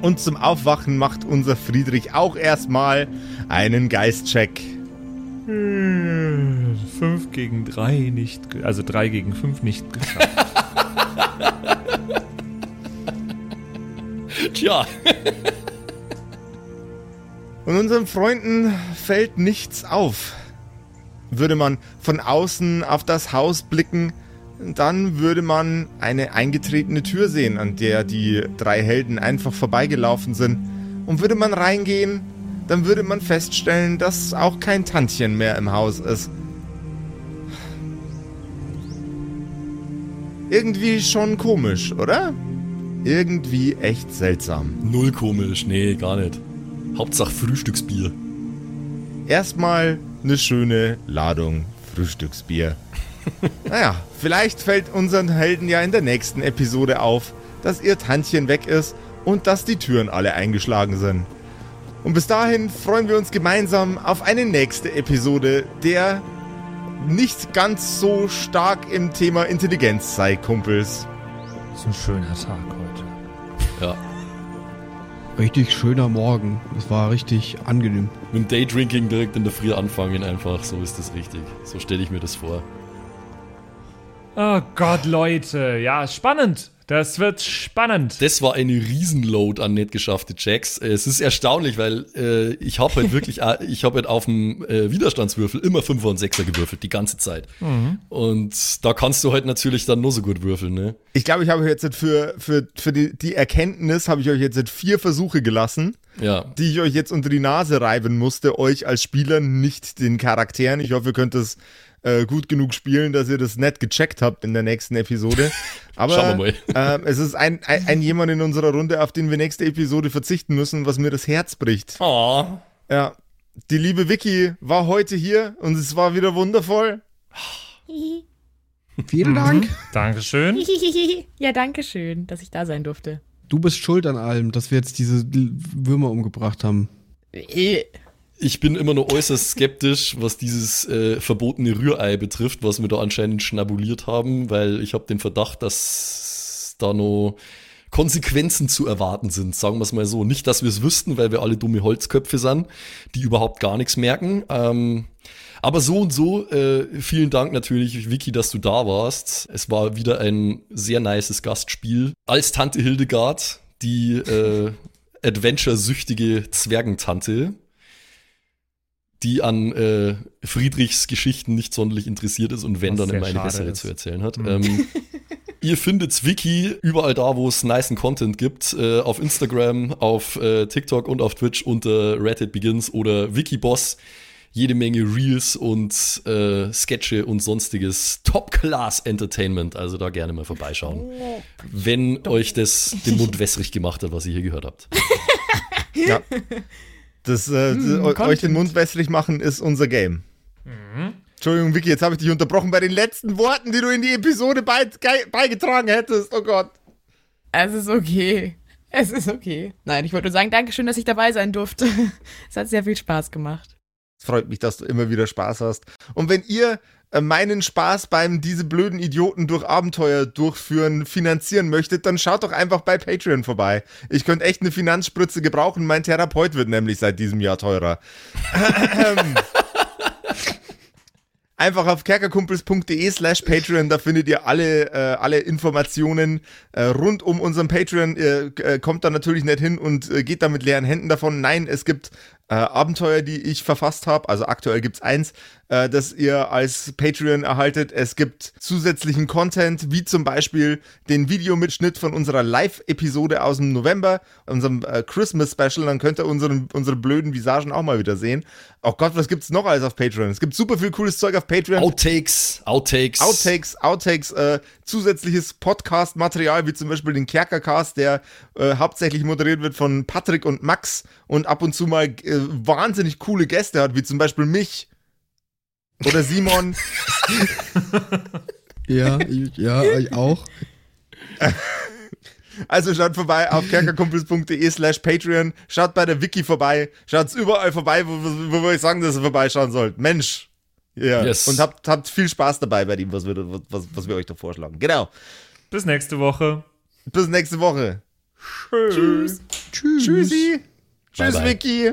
Und zum Aufwachen macht unser Friedrich auch erstmal einen Geistcheck. Hm, Fünf gegen drei nicht, ge- also drei gegen fünf nicht geschafft. <laughs> Tja, Und unseren Freunden fällt nichts auf. Würde man von außen auf das Haus blicken, dann würde man eine eingetretene Tür sehen, an der die drei Helden einfach vorbeigelaufen sind. Und würde man reingehen, dann würde man feststellen, dass auch kein Tantchen mehr im Haus ist. Irgendwie schon komisch, oder? Irgendwie echt seltsam. null komisch. Nee, gar nicht. Hauptsache Frühstücksbier. Erstmal eine schöne Ladung Frühstücksbier. <laughs> naja, vielleicht fällt unseren Helden ja in der nächsten Episode auf, dass ihr Tantchen weg ist und dass die Türen alle eingeschlagen sind. Und bis dahin freuen wir uns gemeinsam auf eine nächste Episode, der nicht ganz so stark im Thema Intelligenz sei, Kumpels. Das ist ein schöner Tag. Ja. Richtig schöner Morgen. Es war richtig angenehm. Mit dem Daydrinking direkt in der Früh anfangen einfach. So ist das richtig. So stelle ich mir das vor. Oh Gott, Leute. Ja, spannend. Das wird spannend. Das war eine Riesenload an nicht geschaffte Checks. Äh, Es ist erstaunlich, weil äh, ich habe halt wirklich, <laughs> äh, ich habe halt auf dem äh, Widerstandswürfel immer Fünfer und Sechser gewürfelt, die ganze Zeit. Und da kannst du halt natürlich dann nur so gut würfeln, ne? Ich glaube, ich habe euch jetzt für, für, für die, die Erkenntnis, habe ich euch jetzt vier Versuche gelassen. Ja. die ich euch jetzt unter die Nase reiben musste, euch als Spieler, nicht den Charakteren. Ich hoffe, ihr könnt es äh, gut genug spielen, dass ihr das nett gecheckt habt in der nächsten Episode. Aber <laughs> Schauen wir <laughs> ähm, es ist ein, ein, ein jemand in unserer Runde, auf den wir nächste Episode verzichten müssen, was mir das Herz bricht. Oh. Ja, die liebe Vicky war heute hier und es war wieder wundervoll. <laughs> Vielen Dank. Dankeschön. Ja, danke schön, dass ich da sein durfte. Du bist schuld an allem, dass wir jetzt diese Würmer umgebracht haben. Ich bin immer noch äußerst skeptisch, was dieses äh, verbotene Rührei betrifft, was wir da anscheinend schnabuliert haben, weil ich habe den Verdacht, dass da noch Konsequenzen zu erwarten sind, sagen wir es mal so. Nicht, dass wir es wüssten, weil wir alle dumme Holzköpfe sind, die überhaupt gar nichts merken. Ähm, aber so und so, äh, vielen Dank natürlich, Vicky, dass du da warst. Es war wieder ein sehr nices Gastspiel. Als Tante Hildegard, die äh, <laughs> adventure-süchtige Zwergentante, die an äh, Friedrichs Geschichten nicht sonderlich interessiert ist und wenn Was dann immer eine bessere ist. zu erzählen hat. Ähm, <laughs> ihr findet Wiki überall da, wo es nicen Content gibt, äh, auf Instagram, auf äh, TikTok und auf Twitch unter Reddit Begins oder Wikiboss. Jede Menge Reels und äh, Sketche und sonstiges Top-Class-Entertainment. Also da gerne mal vorbeischauen. Wenn euch das den Mund <laughs> wässrig gemacht hat, was ihr hier gehört habt. Ja. <laughs> Das, äh, Hm, euch Content. den Mund wässrig machen ist unser Game. Entschuldigung, Vicky, jetzt habe ich dich unterbrochen bei den letzten Worten, die du in die Episode bei, gei- beigetragen hättest. Oh Gott. Es ist okay. Es ist okay. Nein, ich wollte nur sagen, Dankeschön, dass ich dabei sein durfte. <laughs> Es hat sehr viel Spaß gemacht. Es freut mich, dass du immer wieder Spaß hast. Und wenn ihr meinen Spaß beim diese blöden Idioten durch Abenteuer durchführen finanzieren möchtet, dann schaut doch einfach bei Patreon vorbei. Ich könnte echt eine Finanzspritze gebrauchen. Mein Therapeut wird nämlich seit diesem Jahr teurer. Einfach auf kerkerkumpels.de slash Patreon, da findet ihr alle, äh, alle Informationen äh, rund um unseren Patreon. Ihr äh, kommt da natürlich nicht hin und äh, geht da mit leeren Händen davon. Nein, es gibt äh, Abenteuer, die ich verfasst habe. Also aktuell gibt's eins, äh, das ihr als Patreon erhaltet. Es gibt zusätzlichen Content, wie zum Beispiel den Videomitschnitt von unserer Live-Episode aus dem November, unserem äh, Christmas-Special. Dann könnt ihr unseren, unsere blöden Visagen auch mal wieder sehen. Oh Gott, was gibt's noch alles auf Patreon? Es gibt super viel cooles Zeug auf Patreon. Outtakes, Outtakes. Outtakes, Outtakes, äh, zusätzliches Podcast-Material, wie zum Beispiel den Kerkercast, der äh, hauptsächlich moderiert wird von Patrick und Max und ab und zu mal äh, wahnsinnig coole Gäste hat, wie zum Beispiel mich oder Simon. <laughs> Ja, ich, ja, ich auch. Also schaut vorbei auf kerkerkumpels.de slash Patreon, schaut bei der Wiki vorbei, schaut überall vorbei, wo, wo, euch sagen, dass ihr vorbeischauen sollt. Mensch. Ja. Yes. Und habt, habt viel Spaß dabei bei dem, was wir, was, was wir euch da vorschlagen. Genau. Bis nächste Woche. Bis nächste Woche. Tschüss. Tschüss. Tschüssi. Tschüss, bye. Vicky.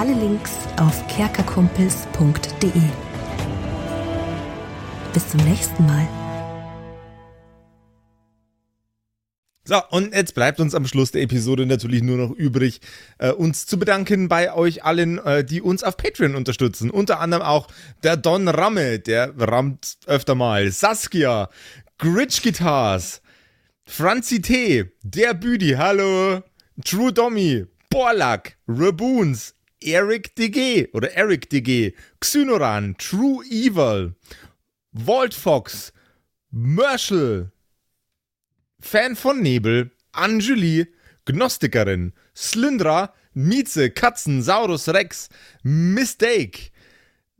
Alle Links auf kerkerkumpels.de. Bis zum nächsten Mal. So, und jetzt bleibt uns am Schluss der Episode natürlich nur noch übrig, äh, uns zu bedanken bei euch allen, äh, die uns auf Patreon unterstützen. Unter anderem auch der Don Ramme, der rammt öfter mal, Saskia, Gritch Guitars, Franzi T, der Büdi, hallo, True Dommy, Borlak, Raboons, Eric DG oder Eric DG, Xynoran, True Evil, Walt Fox, Merschel, Fan von Nebel, Anjuli, Gnostikerin, Slyndra, Mieze, Katzen, Saurus Rex, Mistake,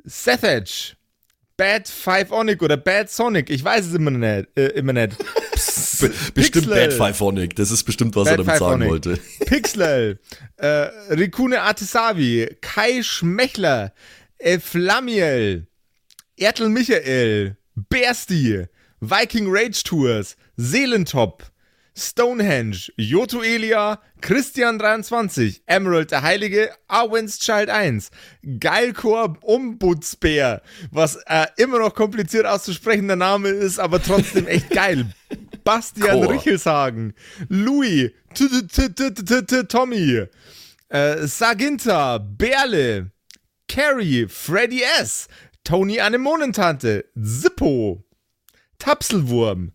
Sethage, Bad Five Onic oder Bad Sonic, ich weiß es immer nicht. Äh, immer nicht. Be bestimmt Pixel. Bad Fivephonic. Das ist bestimmt, was er Bad damit sagen wollte. <laughs> Pixlel, äh, Rikune Artisavi, Kai Schmechler, Eflamiel, Ertel Michael, Bersti, Viking Rage Tours, Seelentop, Stonehenge, Joto Elia, Christian23, Emerald der Heilige, Arwen's Child 1, Geilkor Ombudsbär, was äh, immer noch kompliziert auszusprechender Name ist, aber trotzdem echt geil. <laughs> Bastian Chor. Richelshagen, Louis, Tommy, äh, Saginta, Berle, Carrie, Freddy S., Tony Anemonentante, Zippo, Tapselwurm,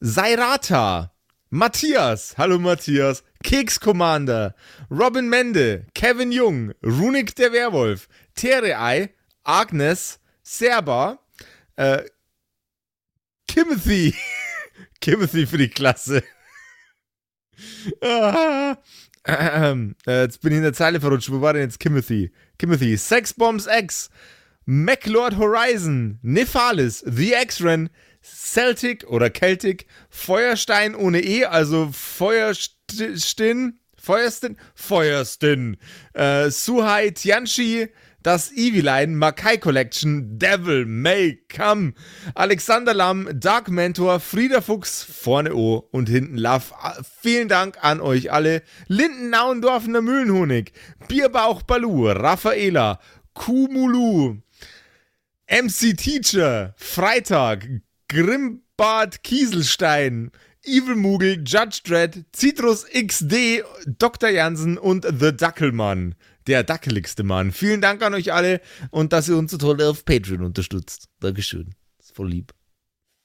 Sairata, Matthias, hallo Matthias, Keks Commander, Robin Mende, Kevin Jung, Runik der Werwolf, Terei, Agnes, Serba, äh, Timothy, <laughs> Timothy für die Klasse. Ah, ähm, äh, jetzt bin ich in der Zeile verrutscht. Wo war denn jetzt Timothy? Timothy, Sexbombs X, MacLord Horizon, Nephalis, The X-Ren, Celtic oder Celtic, Feuerstein ohne E, also Feuerstin, Feuerstin, Feuerstin, äh, Suhai Tianchi, das Eviline, Makai Collection, Devil May Come, Alexander Lamm, Dark Mentor, Frieder Fuchs, vorne O und hinten Love. Ah, Vielen Dank an euch alle. Linden Nauendorfener Mühlenhonig, Bierbauch Balu, Raffaela, Kumulu, MC Teacher, Freitag, Grimbart Kieselstein, Evil Mugel, Judge Dredd, Citrus XD, Dr. Jansen und The Dackelmann. Der dackeligste Mann. Vielen Dank an euch alle und dass ihr uns so toll auf Patreon unterstützt. Dankeschön. Ist voll lieb.